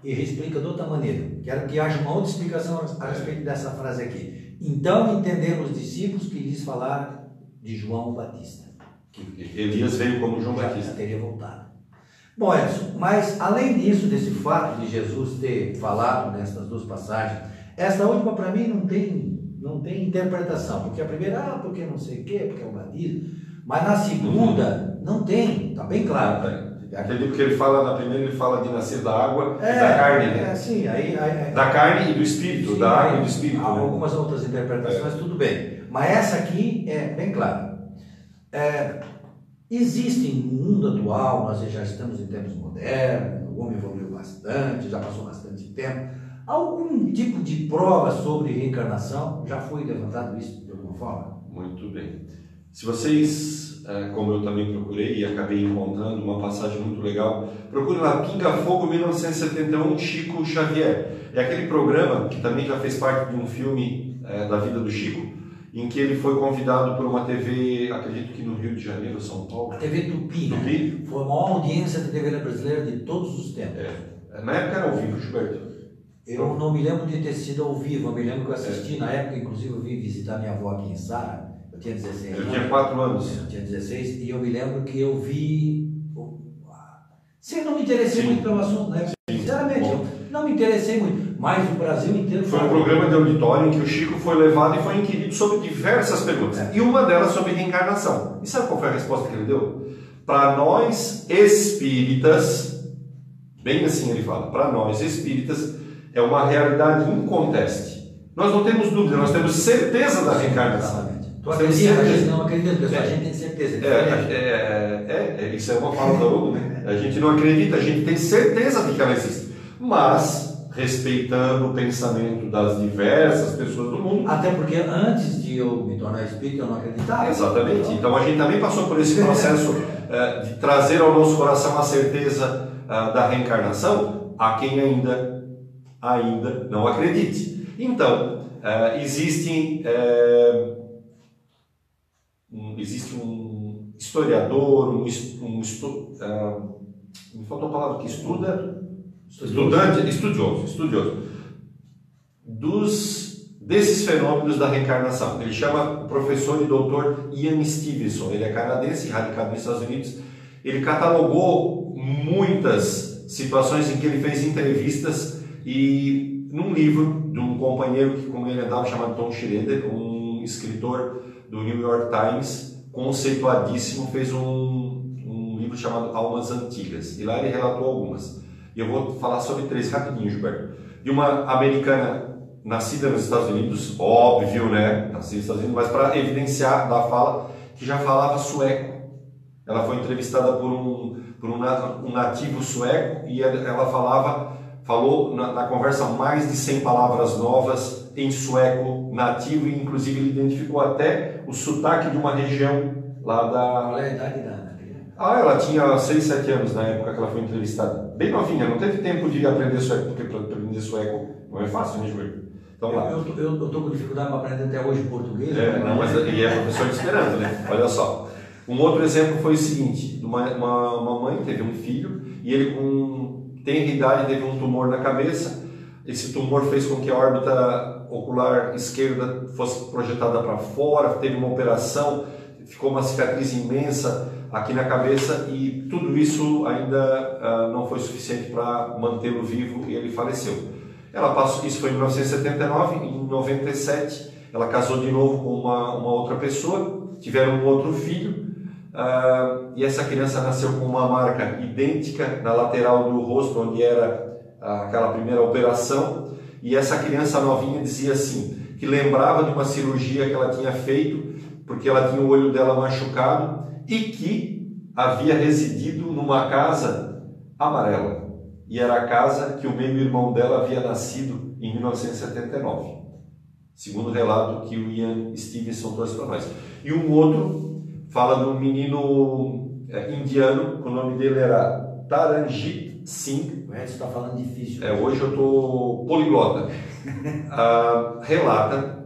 e explica de outra maneira. Quero que haja uma outra explicação a respeito dessa frase aqui. Então entenderam os discípulos que lhes falaram de João Batista. Que Elias veio como João Batista. Teria voltado. Bom, Edson, mas além disso, desse fato de Jesus ter falado nessas duas passagens, essa última para mim não tem, não tem interpretação. Porque a primeira, ah, porque não sei o quê, porque é o batismo. Mas na segunda, não tem, está bem claro. Aquele que ele fala na primeira, ele fala de nascer da água é, e da carne, né? É, sim, aí, aí, da carne e do espírito, sim, da água e do espírito. Há né? algumas outras interpretações, é. tudo bem. Mas essa aqui é bem clara. É, existe no mundo atual, nós já estamos em tempos modernos, o homem evoluiu bastante, já passou bastante tempo. Algum tipo de prova sobre reencarnação? Já foi levantado isso de alguma forma? Muito bem. Se vocês, como eu também procurei e acabei encontrando uma passagem muito legal, procure lá Pinga Fogo 1971 Chico Xavier. É aquele programa que também já fez parte de um filme é, da vida do Chico, em que ele foi convidado por uma TV, acredito que no Rio de Janeiro, São Paulo. A TV Tupi, né? Tupi. Né? Foi a maior audiência da TV brasileira de todos os tempos. É. Na época era ao vivo, Gilberto. Eu não me lembro de ter sido ao vivo, eu me lembro que eu assisti, é. na época, inclusive, eu vim visitar minha avó aqui em Sara, tinha 16 anos. Eu tinha 4 anos. Eu tinha 16 e eu me lembro que eu vi. Sim, não me interessei Sim. muito pelo assunto, né? Sinceramente, eu não me interessei muito. Mas o Brasil inteiro. Foi um programa de auditório em que o Chico foi levado e foi inquirido sobre diversas perguntas. É. E uma delas sobre reencarnação. E sabe qual foi a resposta que ele deu? Para nós espíritas, bem assim ele fala, para nós espíritas, é uma realidade inconteste. Nós não temos dúvida, nós temos certeza da reencarnação. Tu acredita, a gente não acredita, pessoal, a gente tem certeza. É, é, é, é, isso é uma fala da ONU, né? A gente não acredita, a gente tem certeza de que ela existe. Mas, respeitando o pensamento das diversas pessoas do mundo. Até porque antes de eu me tornar espírita, eu não acreditava. Exatamente. Então a gente também passou por esse processo é, de trazer ao nosso coração a certeza uh, da reencarnação a quem ainda ainda não acredite. Então, uh, existem, um, existe um historiador, um, um uh, me faltou a palavra que estuda, estudante, estudioso, estudioso, dos desses fenômenos da reencarnação. Ele chama o professor e doutor Ian Stevenson. Ele é canadense, radicado nos Estados Unidos. Ele catalogou muitas situações em que ele fez entrevistas e num livro de um companheiro que com ele andava chamado Tom Schroeder, um escritor do New York Times, conceituadíssimo, fez um, um livro chamado Almas Antigas. E lá ele relatou algumas. E eu vou falar sobre três rapidinho, Gilberto. De uma americana nascida nos Estados Unidos, óbvio, né? Nascida nos Estados Unidos, mas para evidenciar da fala que já falava sueco. Ela foi entrevistada por um, por um, nativo sueco e ela falava, falou na, na, conversa mais de 100 palavras novas em sueco nativo e inclusive ele identificou até o sotaque de uma região lá da... Qual é a idade da ah, ela tinha 6, 7 anos na época que ela foi entrevistada. Bem novinha, não teve tempo de aprender sueco, porque para aprender sueco não é fácil, né, Joelho? Então, lá. Eu estou com dificuldade para aprender até hoje português. É, não, mas e é professor de esperanto, né? Olha só. Um outro exemplo foi o seguinte: uma, uma, uma mãe teve um filho e ele com tenra idade teve um tumor na cabeça. Esse tumor fez com que a órbita ocular esquerda fosse projetada para fora, teve uma operação, ficou uma cicatriz imensa aqui na cabeça e tudo isso ainda uh, não foi suficiente para mantê-lo vivo e ele faleceu. Ela passou, isso foi em 1979, em 97 ela casou de novo com uma, uma outra pessoa, tiveram um outro filho, uh, e essa criança nasceu com uma marca idêntica na lateral do rosto, onde era uh, aquela primeira operação, e essa criança novinha dizia assim, que lembrava de uma cirurgia que ela tinha feito, porque ela tinha o olho dela machucado, e que havia residido numa casa amarela e era a casa que o meio-irmão dela havia nascido em 1979, segundo relato que o Ian Stevenson trouxe para nós. E um outro fala de um menino é, indiano, o nome dele era Taranjit O resto está falando difícil. É, hoje eu estou poliglota. ah, relata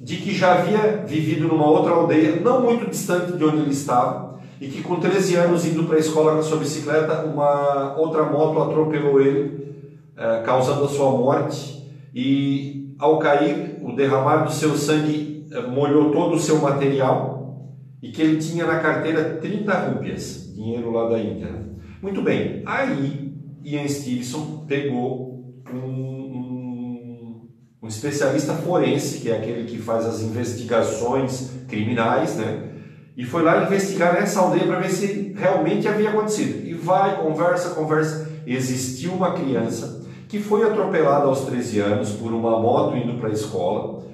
de que já havia vivido numa outra aldeia, não muito distante de onde ele estava, e que com 13 anos indo para a escola com sua bicicleta, uma outra moto atropelou ele, é, causando a sua morte e ao cair, o derramar do seu sangue é, molhou todo o seu material e que ele tinha na carteira 30 rúpias, dinheiro lá da Índia. Né? Muito bem, aí Ian Stevenson pegou um, um, um especialista forense, que é aquele que faz as investigações criminais, né? E foi lá investigar nessa aldeia para ver se realmente havia acontecido. E vai, conversa, conversa. Existiu uma criança que foi atropelada aos 13 anos por uma moto indo para a escola.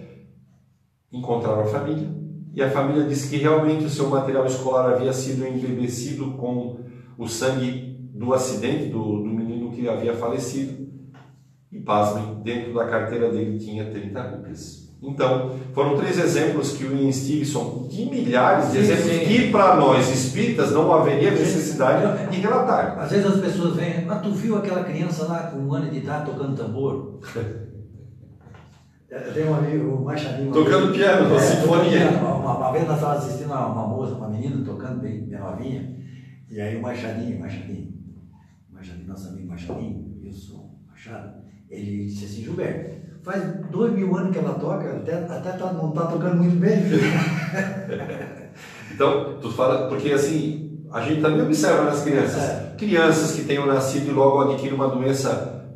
Encontraram a família. E a família disse que realmente o seu material escolar havia sido embebecido com o sangue do acidente do, do menino que havia falecido. E pasmem, dentro da carteira dele tinha 30 rúpias. Então, foram três exemplos que o Ian Stevenson, de milhares de sim, exemplos, sim. que para nós espíritas não haveria necessidade de relatar. Às vezes as pessoas vêm, mas tu viu aquela criança lá com um ano de idade tocando tambor? Tem um amigo, o Machadinho. Tocando piano, é, sinfonia. Uma, uma, vez nós estávamos assistindo uma, uma moça, uma menina tocando bem, bem novinha, e aí o Machadinho, Machadinho, Machadinho, nosso amigo Machadinho, eu sou Machado, ele disse assim, Gilberto, Faz dois mil anos que ela toca, até, até tá, não está tocando muito bem. então, tu fala, porque assim, a gente também observa nas crianças. É. Crianças que tenham nascido e logo adquirem uma doença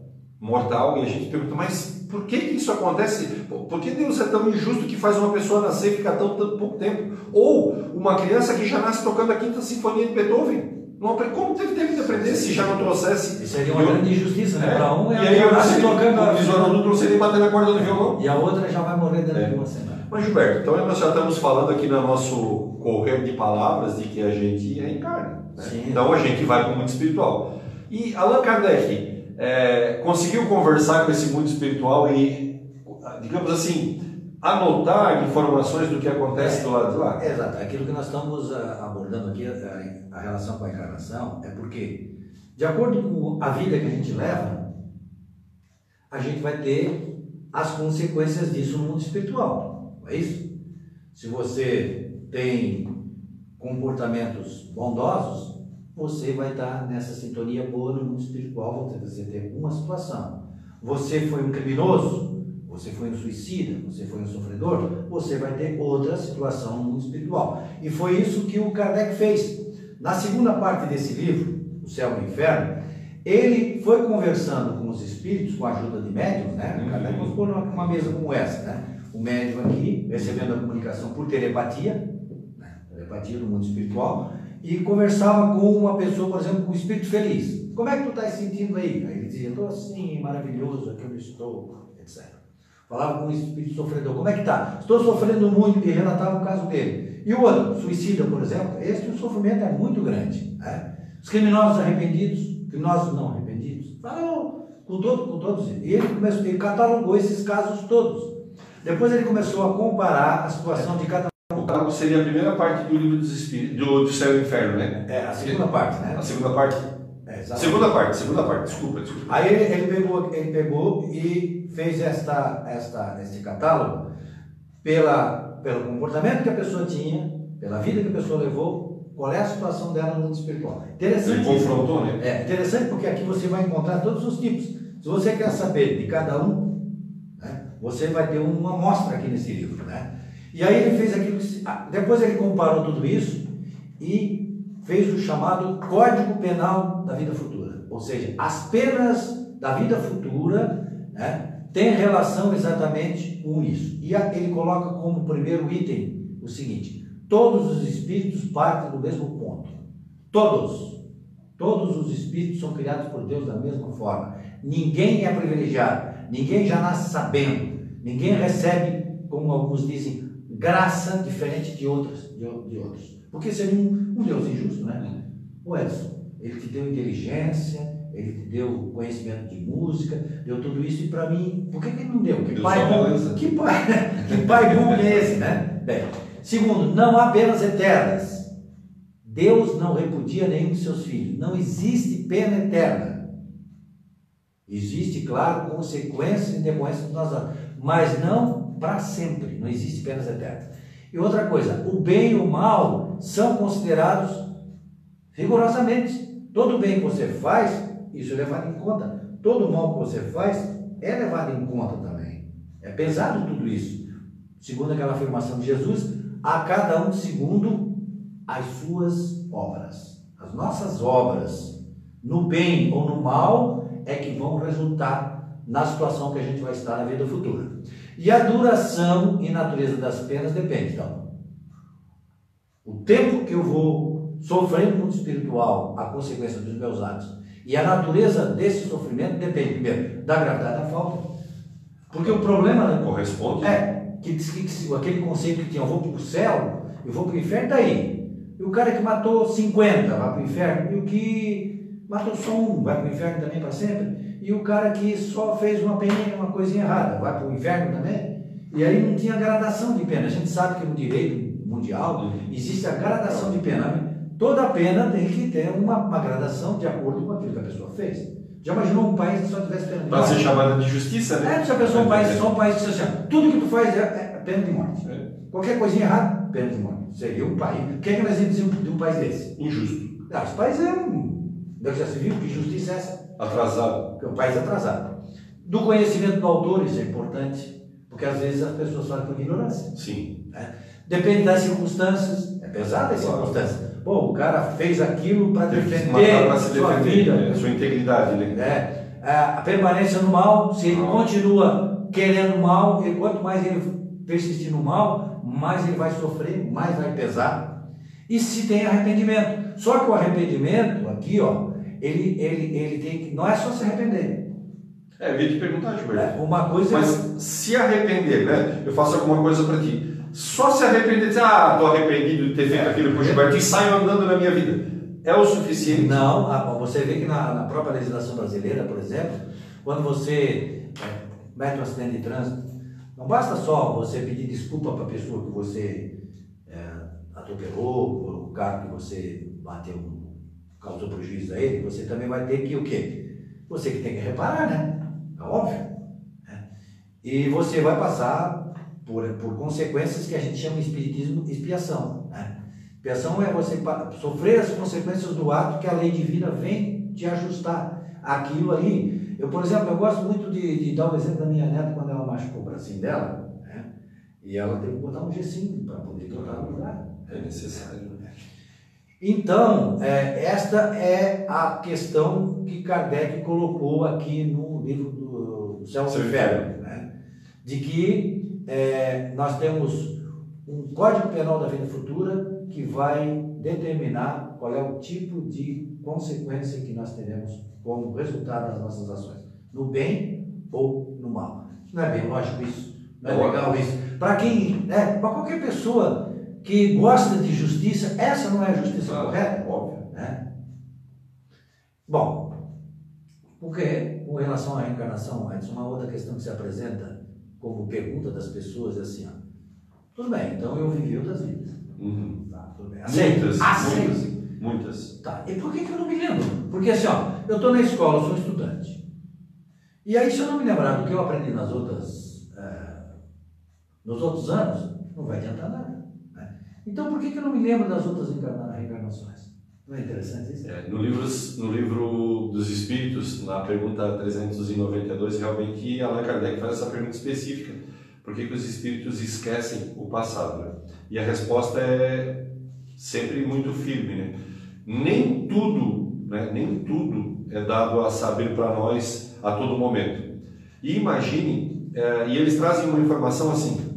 mortal, e a gente pergunta, mas por que, que isso acontece? Por que Deus é tão injusto que faz uma pessoa nascer e ficar tão, tão pouco tempo? Ou uma criança que já nasce tocando a quinta sinfonia de Beethoven? Não, como teve tempo de aprender se já não trouxesse? Isso seria uma grande injustiça, né? É. Para um é e aí eu nasci tocando a visão não trouxe nem bater na corda do violão. E a outra já vai morrer dentro é. de uma semana. Mas Gilberto, então nós já estamos falando aqui no nosso correr de palavras de que a gente reencarna. Né? Então a gente vai para o mundo espiritual. E Allan Kardec é, conseguiu conversar com esse mundo espiritual e, digamos assim, anotar informações do que acontece é, do lado de lá. Exato. Aquilo que nós estamos uh, abordando aqui, a, a, relação com a encarnação, é porque, de acordo com a vida que a gente leva, a gente vai ter as consequências disso no mundo espiritual. Não é isso? Se você tem comportamentos bondosos, você vai estar nessa sintonia boa no mundo espiritual, você ter uma situação. Você foi um criminoso, você foi um suicida, você foi um sofredor, você vai ter outra situação no mundo espiritual. E foi isso que o Kardec fez. Na segunda parte desse livro, O Céu e o Inferno, ele foi conversando com os espíritos, com a ajuda de médiums, né? O Kardec nos pôr numa mesa como essa, né? O médium aqui, recebendo a comunicação por telepatia, né? telepatia do mundo espiritual, e conversava com uma pessoa, por exemplo, com um espírito feliz. Como é que tu está se sentindo aí? Aí ele dizia, estou assim, maravilhoso, aqui eu estou, etc. Falava com um espírito sofredor, como é que está? Estou sofrendo muito, e relatava o caso dele. E o outro, suicida, por exemplo, esse o sofrimento é muito grande. Né? Os criminosos arrependidos, criminosos não arrependidos, falou com, todo, com todos eles. E ele, começou, ele catalogou esses casos todos. Depois ele começou a comparar a situação de cada seria a primeira parte do livro dos Espíritos, do, do Céu e Inferno, né? É, a segunda parte, né? A segunda parte. É, segunda parte, segunda parte, desculpa, desculpa. Aí ele, ele, pegou, ele pegou e fez esta, esta, este catálogo pela, pelo comportamento que a pessoa tinha, pela vida que a pessoa levou, qual é a situação dela no mundo espiritual. Interessante. Ele confrontou, né? É interessante porque aqui você vai encontrar todos os tipos. Se você quer saber de cada um, né, você vai ter uma amostra aqui nesse livro, né? E aí ele fez aquilo que. Ah, depois ele comparou tudo isso e fez o chamado Código Penal da Vida Futura. Ou seja, as penas da vida futura né, têm relação exatamente com isso. E ele coloca como primeiro item o seguinte: todos os espíritos partem do mesmo ponto. Todos. Todos os espíritos são criados por Deus da mesma forma. Ninguém é privilegiado. Ninguém já nasce sabendo. Ninguém recebe, como alguns dizem, graça diferente de outras, de, de outros. Porque seria um, um Deus injusto, né? O Edson, ele te deu inteligência, ele te deu conhecimento de música, deu tudo isso, e para mim, por que, que ele não deu? Que pai, bom, que pai, que pai bom é esse, né? Bem, segundo, não há penas eternas. Deus não repudia nenhum de seus filhos. Não existe pena eterna. Existe, claro, consequências e decorrências dos mas não para sempre, não existe penas eternas. E outra coisa, o bem e o mal são considerados rigorosamente. Todo bem que você faz, isso é levado em conta. Todo mal que você faz é levado em conta também. É pesado tudo isso. Segundo aquela afirmação de Jesus, a cada um segundo as suas obras. As nossas obras, no bem ou no mal, é que vão resultar na situação que a gente vai estar na vida futura. E a duração e natureza das penas depende. Então, o tempo que eu vou sofrer no mundo espiritual, a consequência dos meus atos, e a natureza desse sofrimento depende, primeiro, da gravidade da falta. Porque o problema. Né, Corresponde? É, que, que, que aquele conceito que tinha, eu vou para o céu, eu vou para o inferno, daí. E o cara que matou 50 vai para o inferno, e o que matou só um vai para o inferno também para sempre e o cara que só fez uma peninha, uma coisinha errada, vai para o inferno também. E aí não tinha gradação de pena. A gente sabe que no direito mundial uhum. existe a gradação de pena. Toda pena tem que ter uma, uma gradação de acordo com aquilo que a pessoa fez. Já imaginou um país que só tivesse pena de morte? Para ser chamada de justiça, né? É, se a pessoa um país, só um país que assim, tudo que tu faz é, é pena de morte. É. Qualquer coisinha errada, pena de morte. Seria um país. O que é que nós dizemos de um país desse? Injusto. Ah, esse país é um. Deus já se viu que justiça é essa? Atrasado. É um país atrasado. Do conhecimento do autor, isso é importante, porque às vezes as pessoas falam por ignorância. Sim. Né? Depende das circunstâncias, é pesada as circunstâncias. Pô, o cara fez aquilo para defender a sua defender, vida, né? sua integridade. Né? É, é, a permanência no mal, se ele continua querendo mal, quanto mais ele persistir no mal, mais ele vai sofrer, mais vai pesar. E se tem arrependimento. Só que o arrependimento, aqui, ó, ele, ele, ele tem que. Não é só se arrepender. É, eu ia te perguntar, Gilberto. É, uma coisa Mas é... se arrepender, né? Eu faço alguma coisa para ti. Só se arrepender, dizer, ah, estou arrependido de ter feito é, aquilo com o Gilberto e saio andando na minha vida. É o suficiente? Não, você vê que na, na própria legislação brasileira, por exemplo, quando você é, mete um acidente de trânsito, não basta só você pedir desculpa para a pessoa que você é, atropelou, o carro que você bateu causou prejuízo a ele, você também vai ter que o quê? Você que tem que reparar, né? É óbvio. E você vai passar por, por consequências que a gente chama de espiritismo expiação. Né? Expiação é você sofrer as consequências do ato que a lei divina vem te ajustar. Aquilo ali. Eu, por exemplo, eu gosto muito de, de dar o exemplo da minha neta quando ela machucou o bracinho dela. Né? E ela teve que botar um gessinho para poder botar no lugar. É necessário. Né? Então, é, esta é a questão que Kardec colocou aqui no livro do Céu e Inferno, né? de que é, nós temos um Código Penal da Vida Futura que vai determinar qual é o tipo de consequência que nós teremos como resultado das nossas ações, no bem ou no mal. Não é bem lógico isso? Não é legal isso? Para quem, né, para qualquer pessoa que gosta de justiça, essa não é a justiça ah, correta? Óbvio. Né? Bom, porque com relação à reencarnação, Edson, uma outra questão que se apresenta como pergunta das pessoas é assim, ó, tudo bem, então eu vivi outras vidas. Uhum. Tá, tudo bem. Aceito. Muitas, Aceito. muitas, muitas. Tá, e por que, que eu não me lembro? Porque assim, ó, eu estou na escola, eu sou estudante. E aí, se eu não me lembrar do que eu aprendi nas outras, é, nos outros anos, não vai adiantar nada. Né? Então, por que, que eu não me lembro das outras reencarnações? Não é interessante isso? É, no, livro, no livro dos Espíritos, na pergunta 392, realmente Allan Kardec faz essa pergunta específica. Por que, que os espíritos esquecem o passado? Né? E a resposta é sempre muito firme. Né? Nem tudo, né, nem tudo é dado a saber para nós a todo momento. E imagine, é, e eles trazem uma informação assim: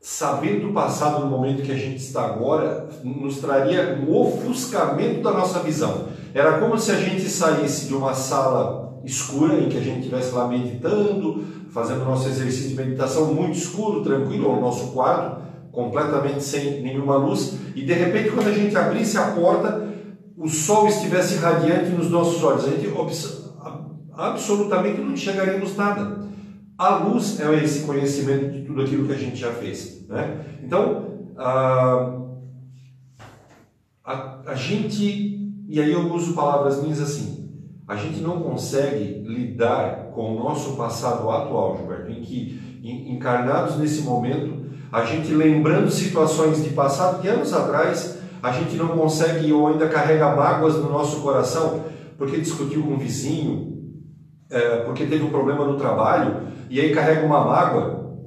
saber do passado no momento que a gente está agora nos traria um ofuscamento da nossa visão. Era como se a gente saísse de uma sala escura em que a gente estivesse lá meditando, fazendo nosso exercício de meditação muito escuro, tranquilo, o nosso quarto, completamente sem nenhuma luz, e de repente quando a gente abrisse a porta, o sol estivesse radiante nos nossos olhos, a gente absolutamente não enxergaríamos nada. A luz é esse conhecimento de tudo aquilo que a gente já fez. Né? Então, a, a, a gente, e aí eu uso palavras minhas assim, a gente não consegue lidar com o nosso passado atual, Gilberto, em que, encarnados nesse momento, a gente lembrando situações de passado, de anos atrás, a gente não consegue ou ainda carrega mágoas no nosso coração porque discutiu com um vizinho, é, porque teve um problema no trabalho, e aí carrega uma mágoa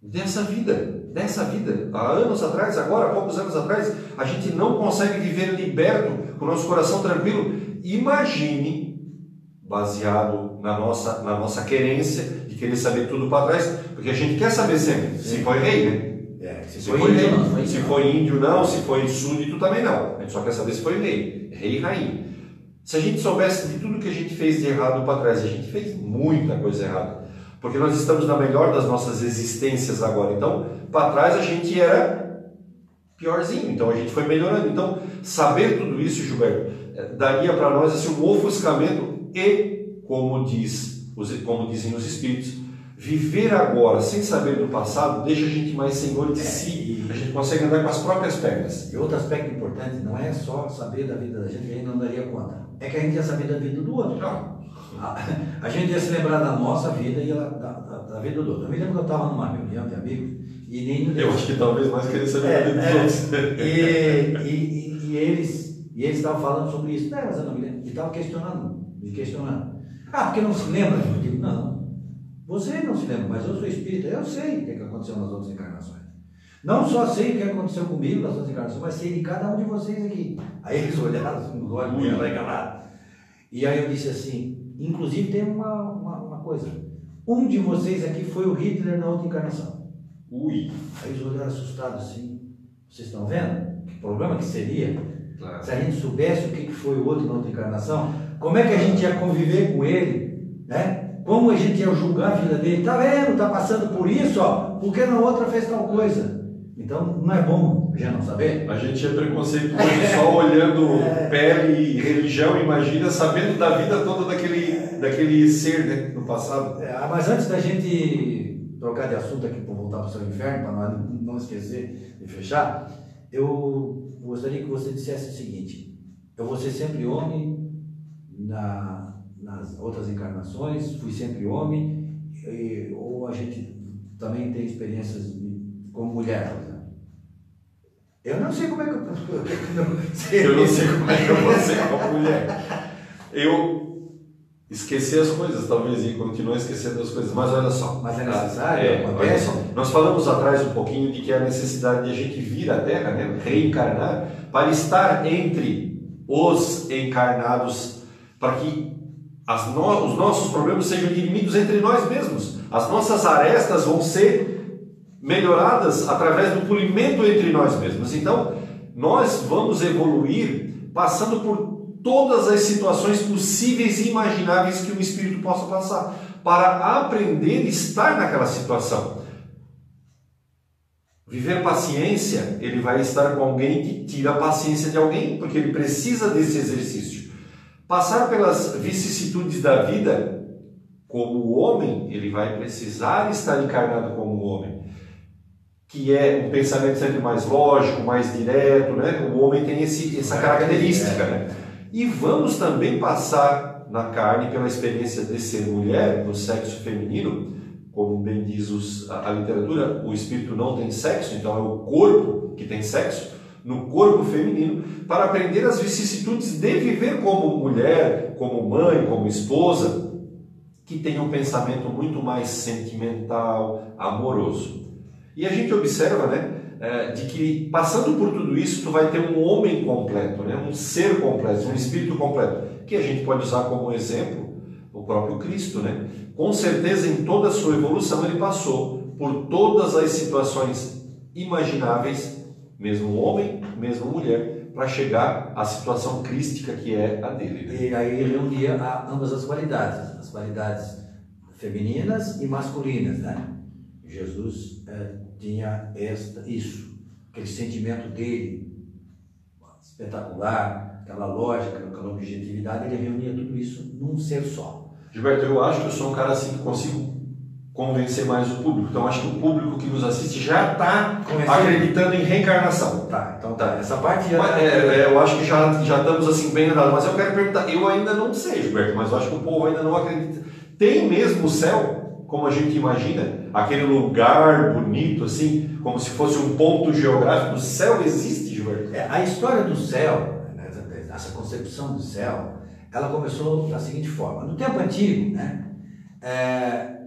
dessa vida, dessa vida. Há anos atrás, agora, há poucos anos atrás, a gente não consegue viver liberto, com o nosso coração tranquilo. Imagine, baseado na nossa, na nossa querência de querer saber tudo para trás, porque a gente quer saber sempre se foi rei, né? É, se, se, foi, foi rei, não, se foi índio não, se foi súdito também não. A gente só quer saber se foi rei, rei e rainha. Se a gente soubesse de tudo que a gente fez de errado para trás, a gente fez muita coisa errada. Porque nós estamos na melhor das nossas existências agora. Então, para trás a gente era piorzinho, então a gente foi melhorando. Então, saber tudo isso, Gilberto, eh, daria para nós assim, um ofuscamento e, como, diz, como dizem os Espíritos, viver agora sem saber do passado deixa a gente mais senhor de é, si. A gente consegue andar com as próprias pernas. E outro aspecto importante não é só saber da vida da gente que a gente não daria conta. É que a gente ia saber da vida do outro. Não. A, a, gente ia se lembrar da nossa vida e da, da, da vida do outro. Eu me lembro que eu estava numa reunião de amigos e nem. Eu acho que talvez mais querer saber é, da vida é, dos outros. E, e, e, eles e eles estavam falando sobre isso. Não, mas eu não me lembro. E estavam questionando, me questionando. Ah, porque não se lembra? Eu digo, não. Você não se lembra, mas eu sou espírita. Eu sei o que aconteceu nas outras encarnações. Não só sei o que aconteceu comigo nas outras encarnações, mas sei de cada um de vocês aqui. Aí eles olharam assim, nos olhos, lá e aí eu disse assim, Inclusive tem uma, uma, uma, coisa. Um de vocês aqui foi o Hitler na outra encarnação. Ui! Aí eles olharam assustados assim. Vocês estão vendo? Que problema que seria claro. se a gente soubesse o que foi o outro na outra encarnação? Como é que a gente ia conviver com ele? Né? Como a gente ia julgar a vida dele? Tá vendo? Tá passando por isso, ó. Porque na outra fez tal coisa. Então não é bom já não saber? A gente é preconceituoso só olhando é. pele e religião, imagina sabendo da vida toda daquele, daquele ser né, no passado. É, mas antes da gente trocar de assunto aqui para voltar para o seu inferno, para não, não esquecer de fechar, eu gostaria que você dissesse o seguinte: eu vou ser sempre homem na, nas outras encarnações, fui sempre homem, e, ou a gente também tem experiências como mulher, por exemplo. Eu não sei como é que eu. eu não sei como é que eu vou ser como mulher. Eu esquecer as coisas, talvez, e continuar esquecendo as coisas, mas olha só. Mas é necessário, é, olha só. Nós falamos atrás um pouquinho de que a necessidade de a gente vir à Terra, né, reencarnar, para estar entre os encarnados, para que no, os nossos problemas sejam dirimidos entre nós mesmos. As nossas arestas vão ser melhoradas através do polimento entre nós mesmos. Então, nós vamos evoluir passando por todas as situações possíveis e imagináveis que o espírito possa passar, para aprender a estar naquela situação. Viver paciência, ele vai estar com alguém que tira a paciência de alguém, porque ele precisa desse exercício. Passar pelas vicissitudes da vida, como homem, ele vai precisar estar encarnado como homem, que é um pensamento sempre mais lógico, mais direto, né? O homem tem esse, essa característica, né? E vamos também passar na carne pela experiência de ser mulher, no sexo feminino, como bem diz os, a, a, literatura, o espírito não tem sexo, então é o corpo que tem sexo, no corpo feminino, para aprender as vicissitudes de viver como mulher, como mãe, como esposa, que tem um pensamento muito mais sentimental, amoroso. E a gente observa, né, é, de que passando por tudo isso, tu vai ter um homem completo, né? um ser completo, um espírito completo, que a gente pode usar como exemplo o próprio Cristo. Né? Com certeza, em toda a sua evolução, ele passou por todas as situações imagináveis, mesmo homem, mesmo mulher, para chegar à situação crística que é a dele. Né? E aí ele unia ambas as qualidades, as qualidades femininas e masculinas, né? Jesus é, tinha esta, isso, aquele sentimento dele, espetacular, aquela lógica, aquela objetividade, ele reunia tudo isso num ser só. Gilberto, eu acho que eu sou um cara assim que consigo convencer mais o público. Então acho que o público que nos assiste já está acreditando em reencarnação. Tá, então tá. Essa parte já. Mas, tá- é, é, eu acho que já, já estamos assim bem andados. Mas eu quero perguntar, eu ainda não sei, Gilberto, mas eu acho que o povo ainda não acredita. Tem mesmo o céu? como a gente imagina, aquele lugar bonito, assim, como se fosse um ponto geográfico. O céu existe, Gilberto? É, a história do céu, né, essa concepção do céu, ela começou da seguinte forma. No tempo antigo, né, é,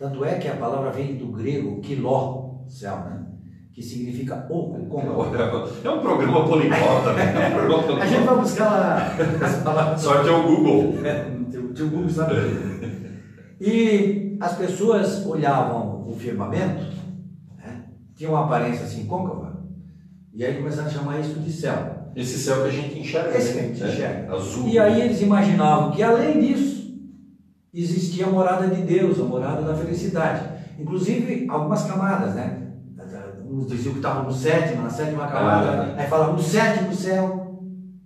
tanto é que a palavra vem do grego quiló, céu, né? que significa o como. É um programa poliglota, né? É um. A gente vai buscar lá. Sorte é o Google. É, o Google sabe. E as pessoas olhavam o firmamento, né? tinha uma aparência assim côncava, e aí começaram a chamar isso de céu. Esse céu que a gente enxerga. Esse que a gente enxerga. É, azul. E aí eles imaginavam que além disso, existia a morada de Deus, a morada da felicidade. Inclusive algumas camadas, né? Uns diziam que estavam no sétimo, na sétima camada, ah, aí falavam no sétimo céu.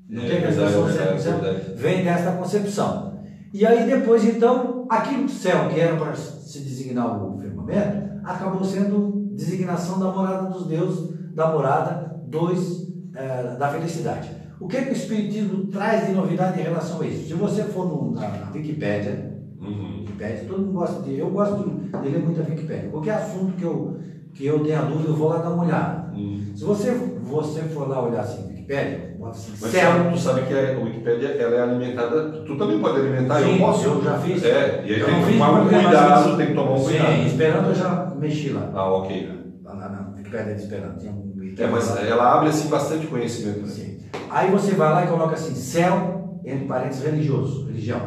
Não é, tem a expressão sétimo céu? Vem desta concepção. E aí depois então aquilo do céu que era para se designar o firmamento, acabou sendo designação da morada dos deuses, da morada dos, é, da felicidade. O que, é que o Espiritismo traz de novidade em relação a isso? Se você for no, na, na Wikipédia, uhum. Wikipédia, todo mundo gosta de. Eu gosto de, ler muito a Wikipédia. Qualquer assunto que eu, que eu tenha dúvida, eu vou lá dar uma olhada. Uhum. Se você, você for lá olhar assim, Wikipédia, bota assim, Mas céu. tu sabe que a Wikipédia ela é alimentada, tu também pode alimentar, Sim, eu posso. eu já fiz. É, e aí tem que tomar um cuidado, tem que tomar um cuidado. Sim, esperando eu já mexi lá. Ah, ok. Lá na Wikipédia de esperando, tinha um É, mas ela abre assim bastante conhecimento. Né? Sim. Aí você vai lá e coloca assim, céu, entre parênteses, religioso, religião.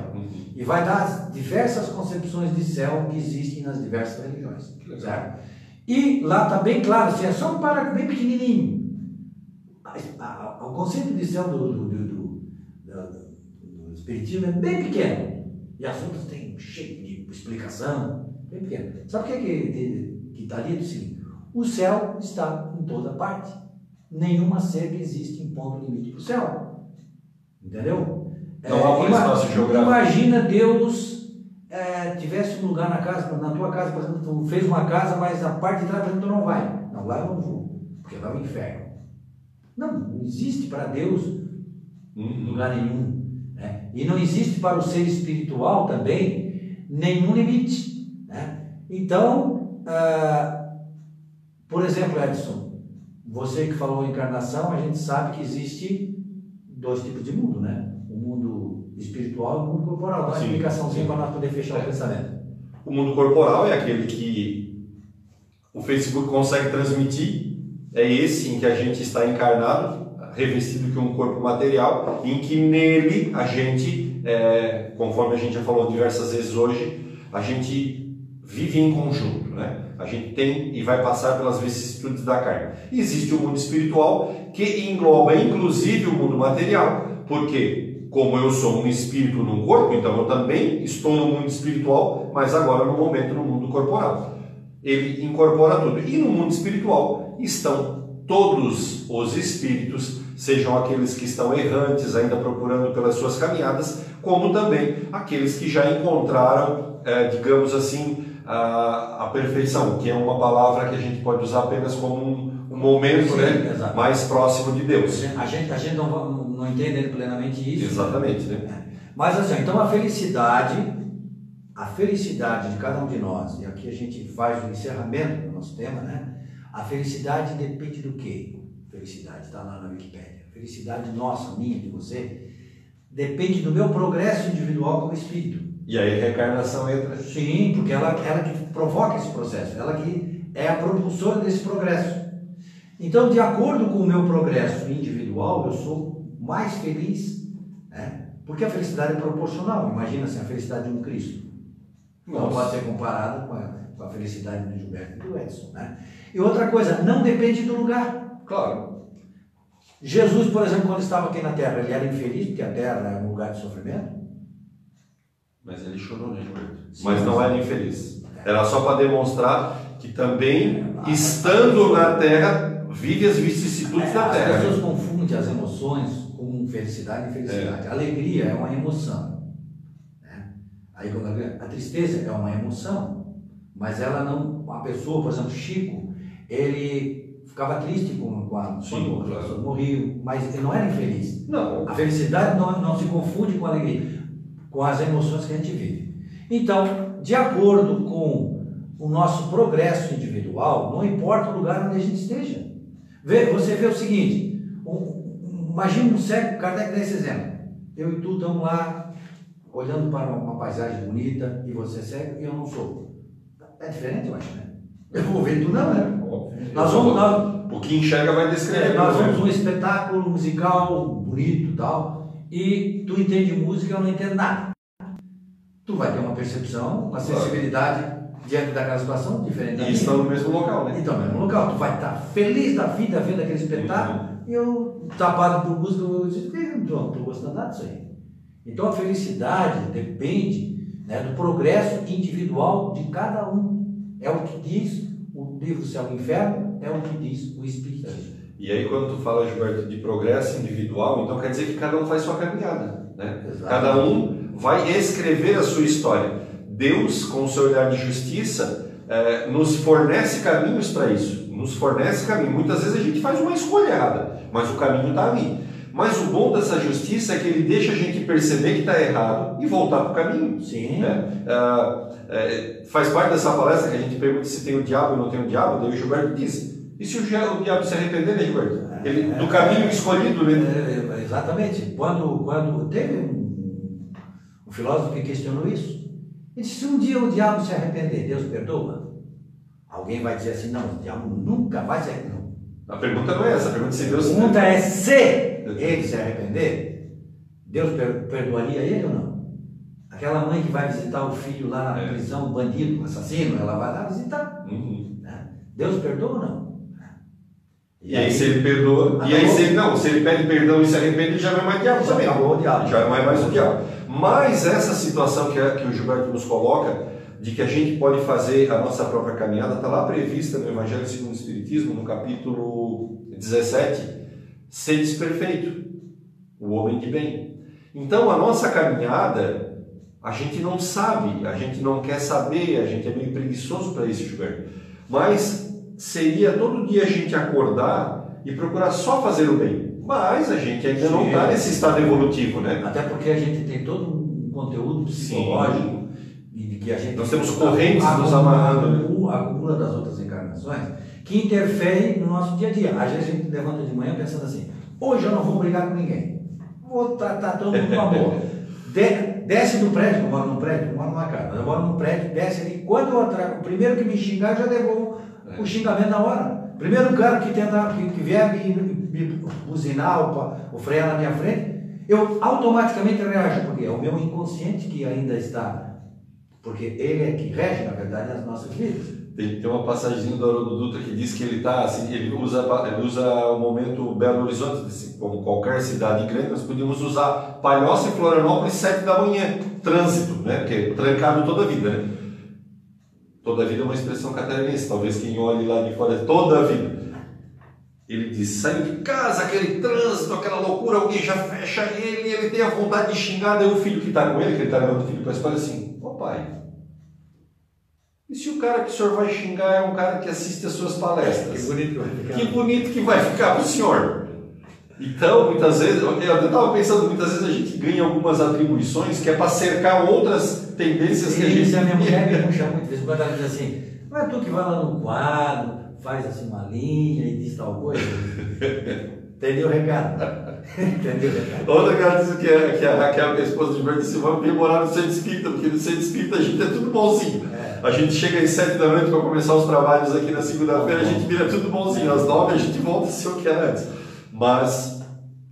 E vai dar as diversas concepções de céu que existem nas diversas religiões. Certo? E lá está bem claro, assim, é só um parágrafo bem pequenininho o conceito de céu do, do, do, do, Espiritismo é bem pequeno. E as outras têm cheio de explicação, bem pequeno. Sabe o que é que está dito? Sim, o céu está em toda parte. Nenhuma cerca existe em ponto limite para o céu. Entendeu? Não há um espaço geográfico. Imagina Deus é, tivesse um lugar na casa, na tua casa, por exemplo, tu fez uma casa, mas a parte de trás, por exemplo, tu não vai. Não, lá eu não vou, porque lá é o inferno. Não, não existe para Deus uhum. lugar nenhum. Né? E não existe para o ser espiritual também nenhum limite. Né? Então, ah, por exemplo, Edson, você que falou encarnação, a gente sabe que existe dois tipos de mundo, né? Mundo espiritual e o mundo corporal. Dá uma explicaçãozinha para nós poder fechar é. o pensamento. O mundo corporal é aquele que o Facebook consegue transmitir, é esse em que a gente está encarnado, revestido com um corpo material, em que nele a gente, é, conforme a gente já falou diversas vezes hoje, a gente vive em conjunto, né? A gente tem e vai passar pelas vicissitudes da carne. Existe o mundo espiritual que engloba inclusive o mundo material, porque como eu sou um espírito num corpo, então eu também estou no mundo espiritual, mas agora no momento no mundo corporal. Ele incorpora tudo. E no mundo espiritual estão todos os espíritos, sejam aqueles que estão errantes, ainda procurando pelas suas caminhadas, como também aqueles que já encontraram, é, digamos assim, a, perfeição, que é uma palavra que a gente pode usar apenas como um, um momento Sim, né, mais próximo de Deus. A gente, a gente não, não entende plenamente isso. Exatamente. Né? Mas assim, então a felicidade, a felicidade de cada um de nós, e aqui a gente faz o encerramento do nosso tema, né? A felicidade depende do quê? Felicidade está lá na Wikipédia. Felicidade nossa, minha, de você, depende do meu progresso individual como espírito. E aí a reencarnação entra? Sim, porque ela, ela que provoca esse processo, ela que é a propulsora desse progresso. Então, de acordo com o meu progresso individual, eu sou mais feliz, né? porque a felicidade é proporcional. Imagina assim, a felicidade de um Cristo. Não pode ser comparada com a, com a felicidade do Gilberto e do Edson. Né? E outra coisa, não depende do lugar. Claro. Jesus, por exemplo, quando estava aqui na Terra, ele era infeliz porque a Terra é um lugar de sofrimento? Mas ele chorou, né, Gilberto? Mas não era infeliz. Era só para demonstrar que também, estando na terra, vive as vicissitudes é, da terra. As pessoas confundem as emoções com felicidade e infelicidade. É. A alegria é uma emoção. Né? Aí, a, a tristeza é uma emoção, mas ela não. Uma pessoa, por exemplo, Chico, ele ficava triste com, com a Sim, quando claro. morria, mas ele não era infeliz. Não. A felicidade não, não se confunde com a alegria com as emoções que a gente vive. Então, de acordo com o nosso progresso individual, não importa o lugar onde a gente esteja. Vê, você vê o seguinte: imagina um cego, Kardec dá esse exemplo. Eu e tu estamos lá olhando para uma paisagem bonita e você é cego e eu não sou. É diferente, eu acho, né? Eu vou ver tu não, né? Nós vamos, nós, o que enxerga vai descrever. É, nós vamos um espetáculo musical bonito e tal e tu entende música, eu não entendo nada. Tu vai ter uma percepção, uma sensibilidade claro. diante daquela situação diferente. E estão no mesmo local, né? Então, no mesmo local. Tu vai estar feliz da vida vendo aquele espetáculo uhum. E eu, tapado por música, eu disse, não estou gostando nada disso aí. Então, a felicidade depende né, do progresso individual de cada um. É o que diz o livro Céu e Inferno, é o que diz o Espiritismo. E aí, quando tu fala, Gilberto, de progresso individual, então quer dizer que cada um faz sua caminhada. Né? Cada um vai escrever a sua história. Deus, com o seu olhar de justiça, é, nos fornece caminhos para isso. Nos fornece caminho. Muitas vezes a gente faz uma escolha errada, mas o caminho está ali. Mas o bom dessa justiça é que ele deixa a gente perceber que está errado e voltar para o caminho. Sim. Né? É, é, faz parte dessa palestra que a gente pergunta se tem o diabo ou não tem o diabo, daí o Gilberto disse e se o diabo se arrepender, né, Gilberto? Ele, do caminho escolhido, né? É, exatamente. Quando, quando teve um, um filósofo que questionou isso, ele disse: se um dia o diabo se arrepender, Deus perdoa? Alguém vai dizer assim: não, o diabo nunca vai se arrepender. A pergunta não é essa, a pergunta é se Deus. A pergunta é se ele se arrepender, Deus perdoaria ele ou não? Aquela mãe que vai visitar o filho lá na é. prisão, bandido, assassino, ela vai lá visitar. Uhum. Né? Deus perdoa ou não? E, aí, se ele perdoa, e aí se ele não, se ele pede perdão e se arrepende, já não é mais diabo já também. Acabou o diabo. Já não é mais o diabo. Mas essa situação que, é, que o Gilberto nos coloca, de que a gente pode fazer a nossa própria caminhada, está lá prevista no Evangelho segundo o Espiritismo, no capítulo 17, seres perfeito, o homem de bem. Então a nossa caminhada, a gente não sabe, a gente não quer saber, a gente é meio preguiçoso para isso, Gilberto. Mas seria todo dia a gente acordar e procurar só fazer o bem. Mas a gente ainda não Sim. está nesse estado evolutivo, né? Até porque a gente tem todo um conteúdo psicológico e Nós temos correntes nos acumula- amarrando, né? acumula- das outras encarnações que interferem no nosso dia a dia. Às vezes a gente levanta de manhã pensando assim: hoje eu não vou brigar com ninguém, vou tratar todo mundo com amor. De- desce do prédio, eu moro num prédio, eu moro numa casa, mas eu moro num prédio, desce ali. Quando eu atraco, o primeiro que me xingar, eu já devolvo o xingamento na hora. Primeiro cara que tenta, que, que vier me, me buzinar ou, ou frear na minha frente, eu automaticamente reajo, porque é o meu inconsciente que ainda está, porque ele é que rege, na verdade, as nossas vidas. Tem, tem uma passagem do Haroldo Dutra que diz que ele tá assim, ele usa, ele usa o momento Belo Horizonte, como qualquer cidade grande, nós podíamos usar Palhoça e Florianópolis sete da manhã, trânsito, né? Porque trancado toda a vida, né? Toda a vida é uma expressão catarinense, talvez quem olhe lá de fora é toda a vida. Ele diz, saiu de casa, aquele trânsito, aquela loucura, alguém já fecha ele, ele tem a vontade de xingar, daí o filho que está com ele, que ele está levando o filho para a escola, assim, ô pai, e se o cara que o senhor vai xingar é um cara que assiste as suas palestras? bonito que vai ficar. Que bonito que vai ficar para o senhor. Então, muitas vezes, eu estava pensando, muitas vezes a gente ganha algumas atribuições que é para cercar outras tendências que a gente. Sim, a minha mulher me puxa muito, de vez em quando ela diz assim, não é tu que vai lá no quadro, faz assim uma linha e diz tal coisa. Entendeu o recado? Entendeu? Outra cara disse que, é, que a Raquel, que é a esposa de disse: vamos vir morar no centro espírita, porque no centro espírita a gente é tudo bonzinho. É. A gente chega às sete da noite para começar os trabalhos aqui na segunda-feira, a gente vira tudo bonzinho. Às nove a gente volta a ser o que era antes. Mas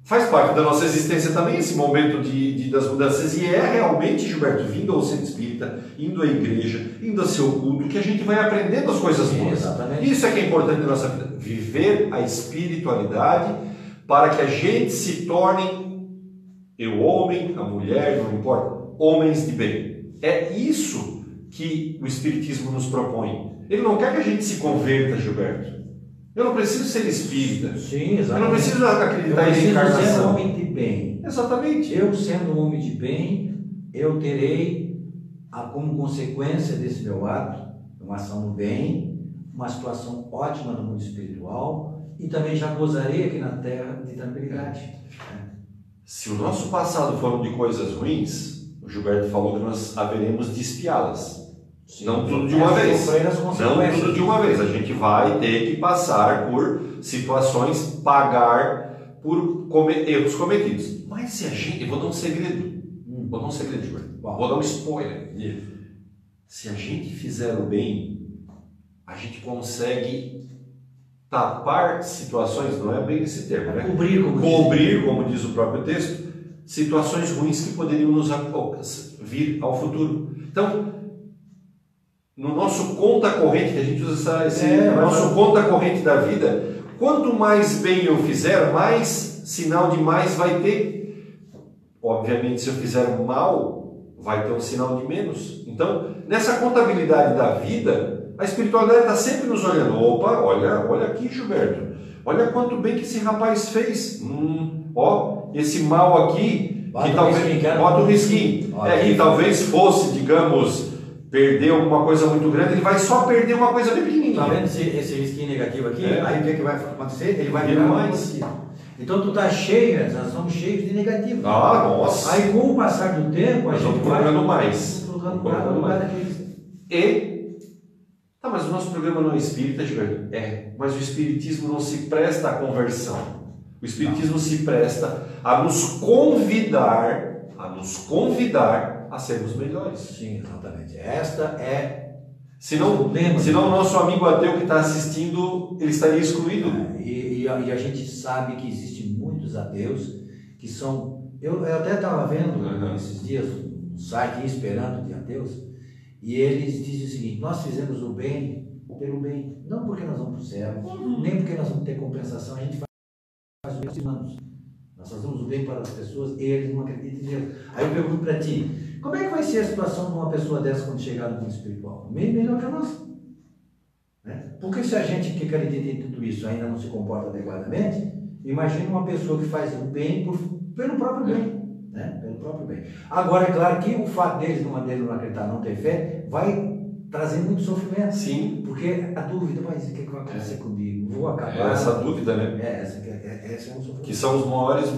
faz parte da nossa existência também esse momento de, de- das mudanças. E é realmente, Gilberto, vindo ao centro espírita, indo à igreja, indo a seu culto, que a gente vai aprendendo as coisas boas. exatamente. Isso é que é importante na nossa vida. Viver a espiritualidade para que a gente se torne, eu homem, a mulher, não importa, homens de bem. É isso que o Espiritismo nos propõe. Ele não quer que a gente se converta, Gilberto. Eu não preciso ser espírita. Sim, Eu exatamente. não preciso Eu acreditar em preciso ser um reencarnação. homem de bem. Exatamente. Eu, sendo um homem de bem, eu terei, a- como consequência desse meu ato, uma ação no bem, uma situação ótima no mundo espiritual e também já gozarei aqui na terra de tranquilidade. Se o nosso passado foram de coisas ruins, o Gilberto falou que nós haveremos de espiá-las. Não tudo de uma É vez. Não tudo de uma vez. A gente vai ter que passar por situações, pagar por erros cometidos. Mas se a gente. Eu vou dar um segredo. Vou dar um segredo, Gilberto. Vou dar um spoiler. Se a gente fizer o bem, a gente consegue tapar situações, não é bem esse termo, né? Cobrir, como diz. cobrir, como diz o próprio texto, situações ruins que poderiam nos vir ao futuro. Então, no nosso conta corrente, que a gente usa essa, esse É, no mas- nosso conta corrente da vida, quanto mais bem eu fizer, mais sinal de mais vai ter. Obviamente, se eu fizer mal, vai ter um sinal de menos. Então, nessa contabilidade da vida, a espiritualidade está sempre nos olhando. Opa, olha, olha aqui, Gilberto. Olha quanto bem que esse rapaz fez. Hum, ó, esse mal aqui, Bota que talvez. risquinho, Bota o risquinho. É, que talvez fosse, digamos, perder alguma coisa muito grande, ele vai só perder uma coisa bem pequenininha. Tá vendo esse, esse risquinho negativo aqui? É. Aí o que, que vai acontecer? Ele vai Vira virar mais. positivo. Então tu tá cheio, nós somos cheios de negativo. Ah, nossa. Aí com o passar do tempo, a Nós gente vamos vai colocando mais. colocando mais. E. Tá, mas o nosso programa não é espírita, Gilberto? É, mas o espiritismo não se presta à conversão. O espiritismo se presta a nos convidar, a nos convidar a sermos melhores. Sim, exatamente. Esta é Senão, lema. senão o nosso amigo ateu que está assistindo, ele estaria excluído. É, E, e a, e a gente sabe que existem muitos ateus que são. Eu, eu até estava vendo Uhum. esses dias um site esperando de ateus, e eles dizem o seguinte: nós fizemos o bem pelo bem, não porque nós vamos para o céu, nem porque nós vamos ter compensação, a gente faz o bem aos humanos. Nós fazemos o bem para as pessoas e eles não acreditam em Deus. Aí eu pergunto para ti: como é que vai ser a situação de uma pessoa dessa quando chegar no mundo espiritual? Melhor que a nossa. Né? Porque se a gente que acredita em tudo isso ainda não se comporta adequadamente, imagine uma pessoa que faz o bem por- pelo próprio bem. Né? Pelo próprio bem. Agora, é claro que o fato deles não, deles não acreditar, não ter fé, vai trazer muito sofrimento. Sim. Porque a dúvida, mas o que, que vai acontecer comigo? Vou acabar. É essa dúvida, né? É, essa, que- é, essa é um sofrimento. Que são os maiores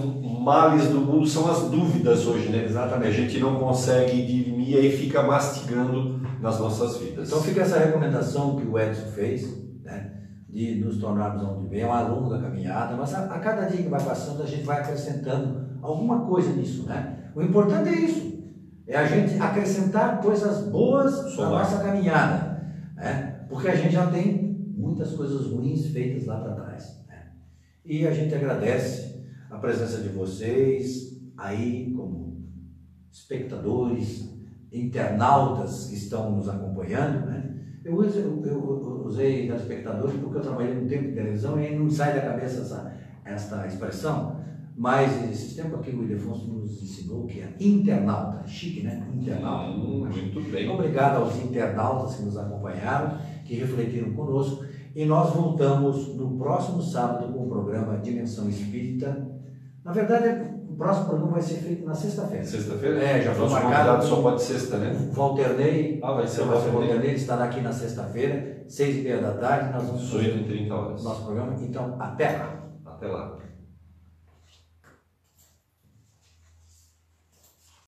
males do mundo, são as dúvidas hoje, né? A Exatamente. gente não consegue dirimir e aí fica mastigando nas nossas vidas. Então fica essa recomendação que o Edson fez, né, de nos tornarmos onde vem, é uma longa caminhada, mas a, a cada dia que vai passando a gente vai acrescentando alguma coisa nisso, né? O importante é isso, é a gente acrescentar coisas boas na nossa caminhada, né? Porque a gente já tem muitas coisas ruins feitas lá para trás, né? E a gente agradece a presença de vocês aí como espectadores, internautas que estão nos acompanhando, né? Eu, uso- eu, eu usei telespectadores porque eu trabalhei um tempo em televisão e não sai da cabeça essa, esta expressão, mas esses tempos aqui o Ildefonso nos ensinou que é internauta, chique, né? Internauta. Hum, muito bem. Obrigado aos internautas que nos acompanharam, que refletiram conosco. E nós voltamos no próximo sábado com o programa Dimensão Espírita. Na verdade, o próximo programa vai ser feito na sexta-feira. Sexta-feira? É, já foi marcado. só pode sexta, né? O Valternei, Ah, vai ser o Valternei. Valternei. estará aqui na sexta-feira, seis e meia da tarde. Nós vamos fazer 18 e 30 horas. nosso programa. Então, até lá. Até lá.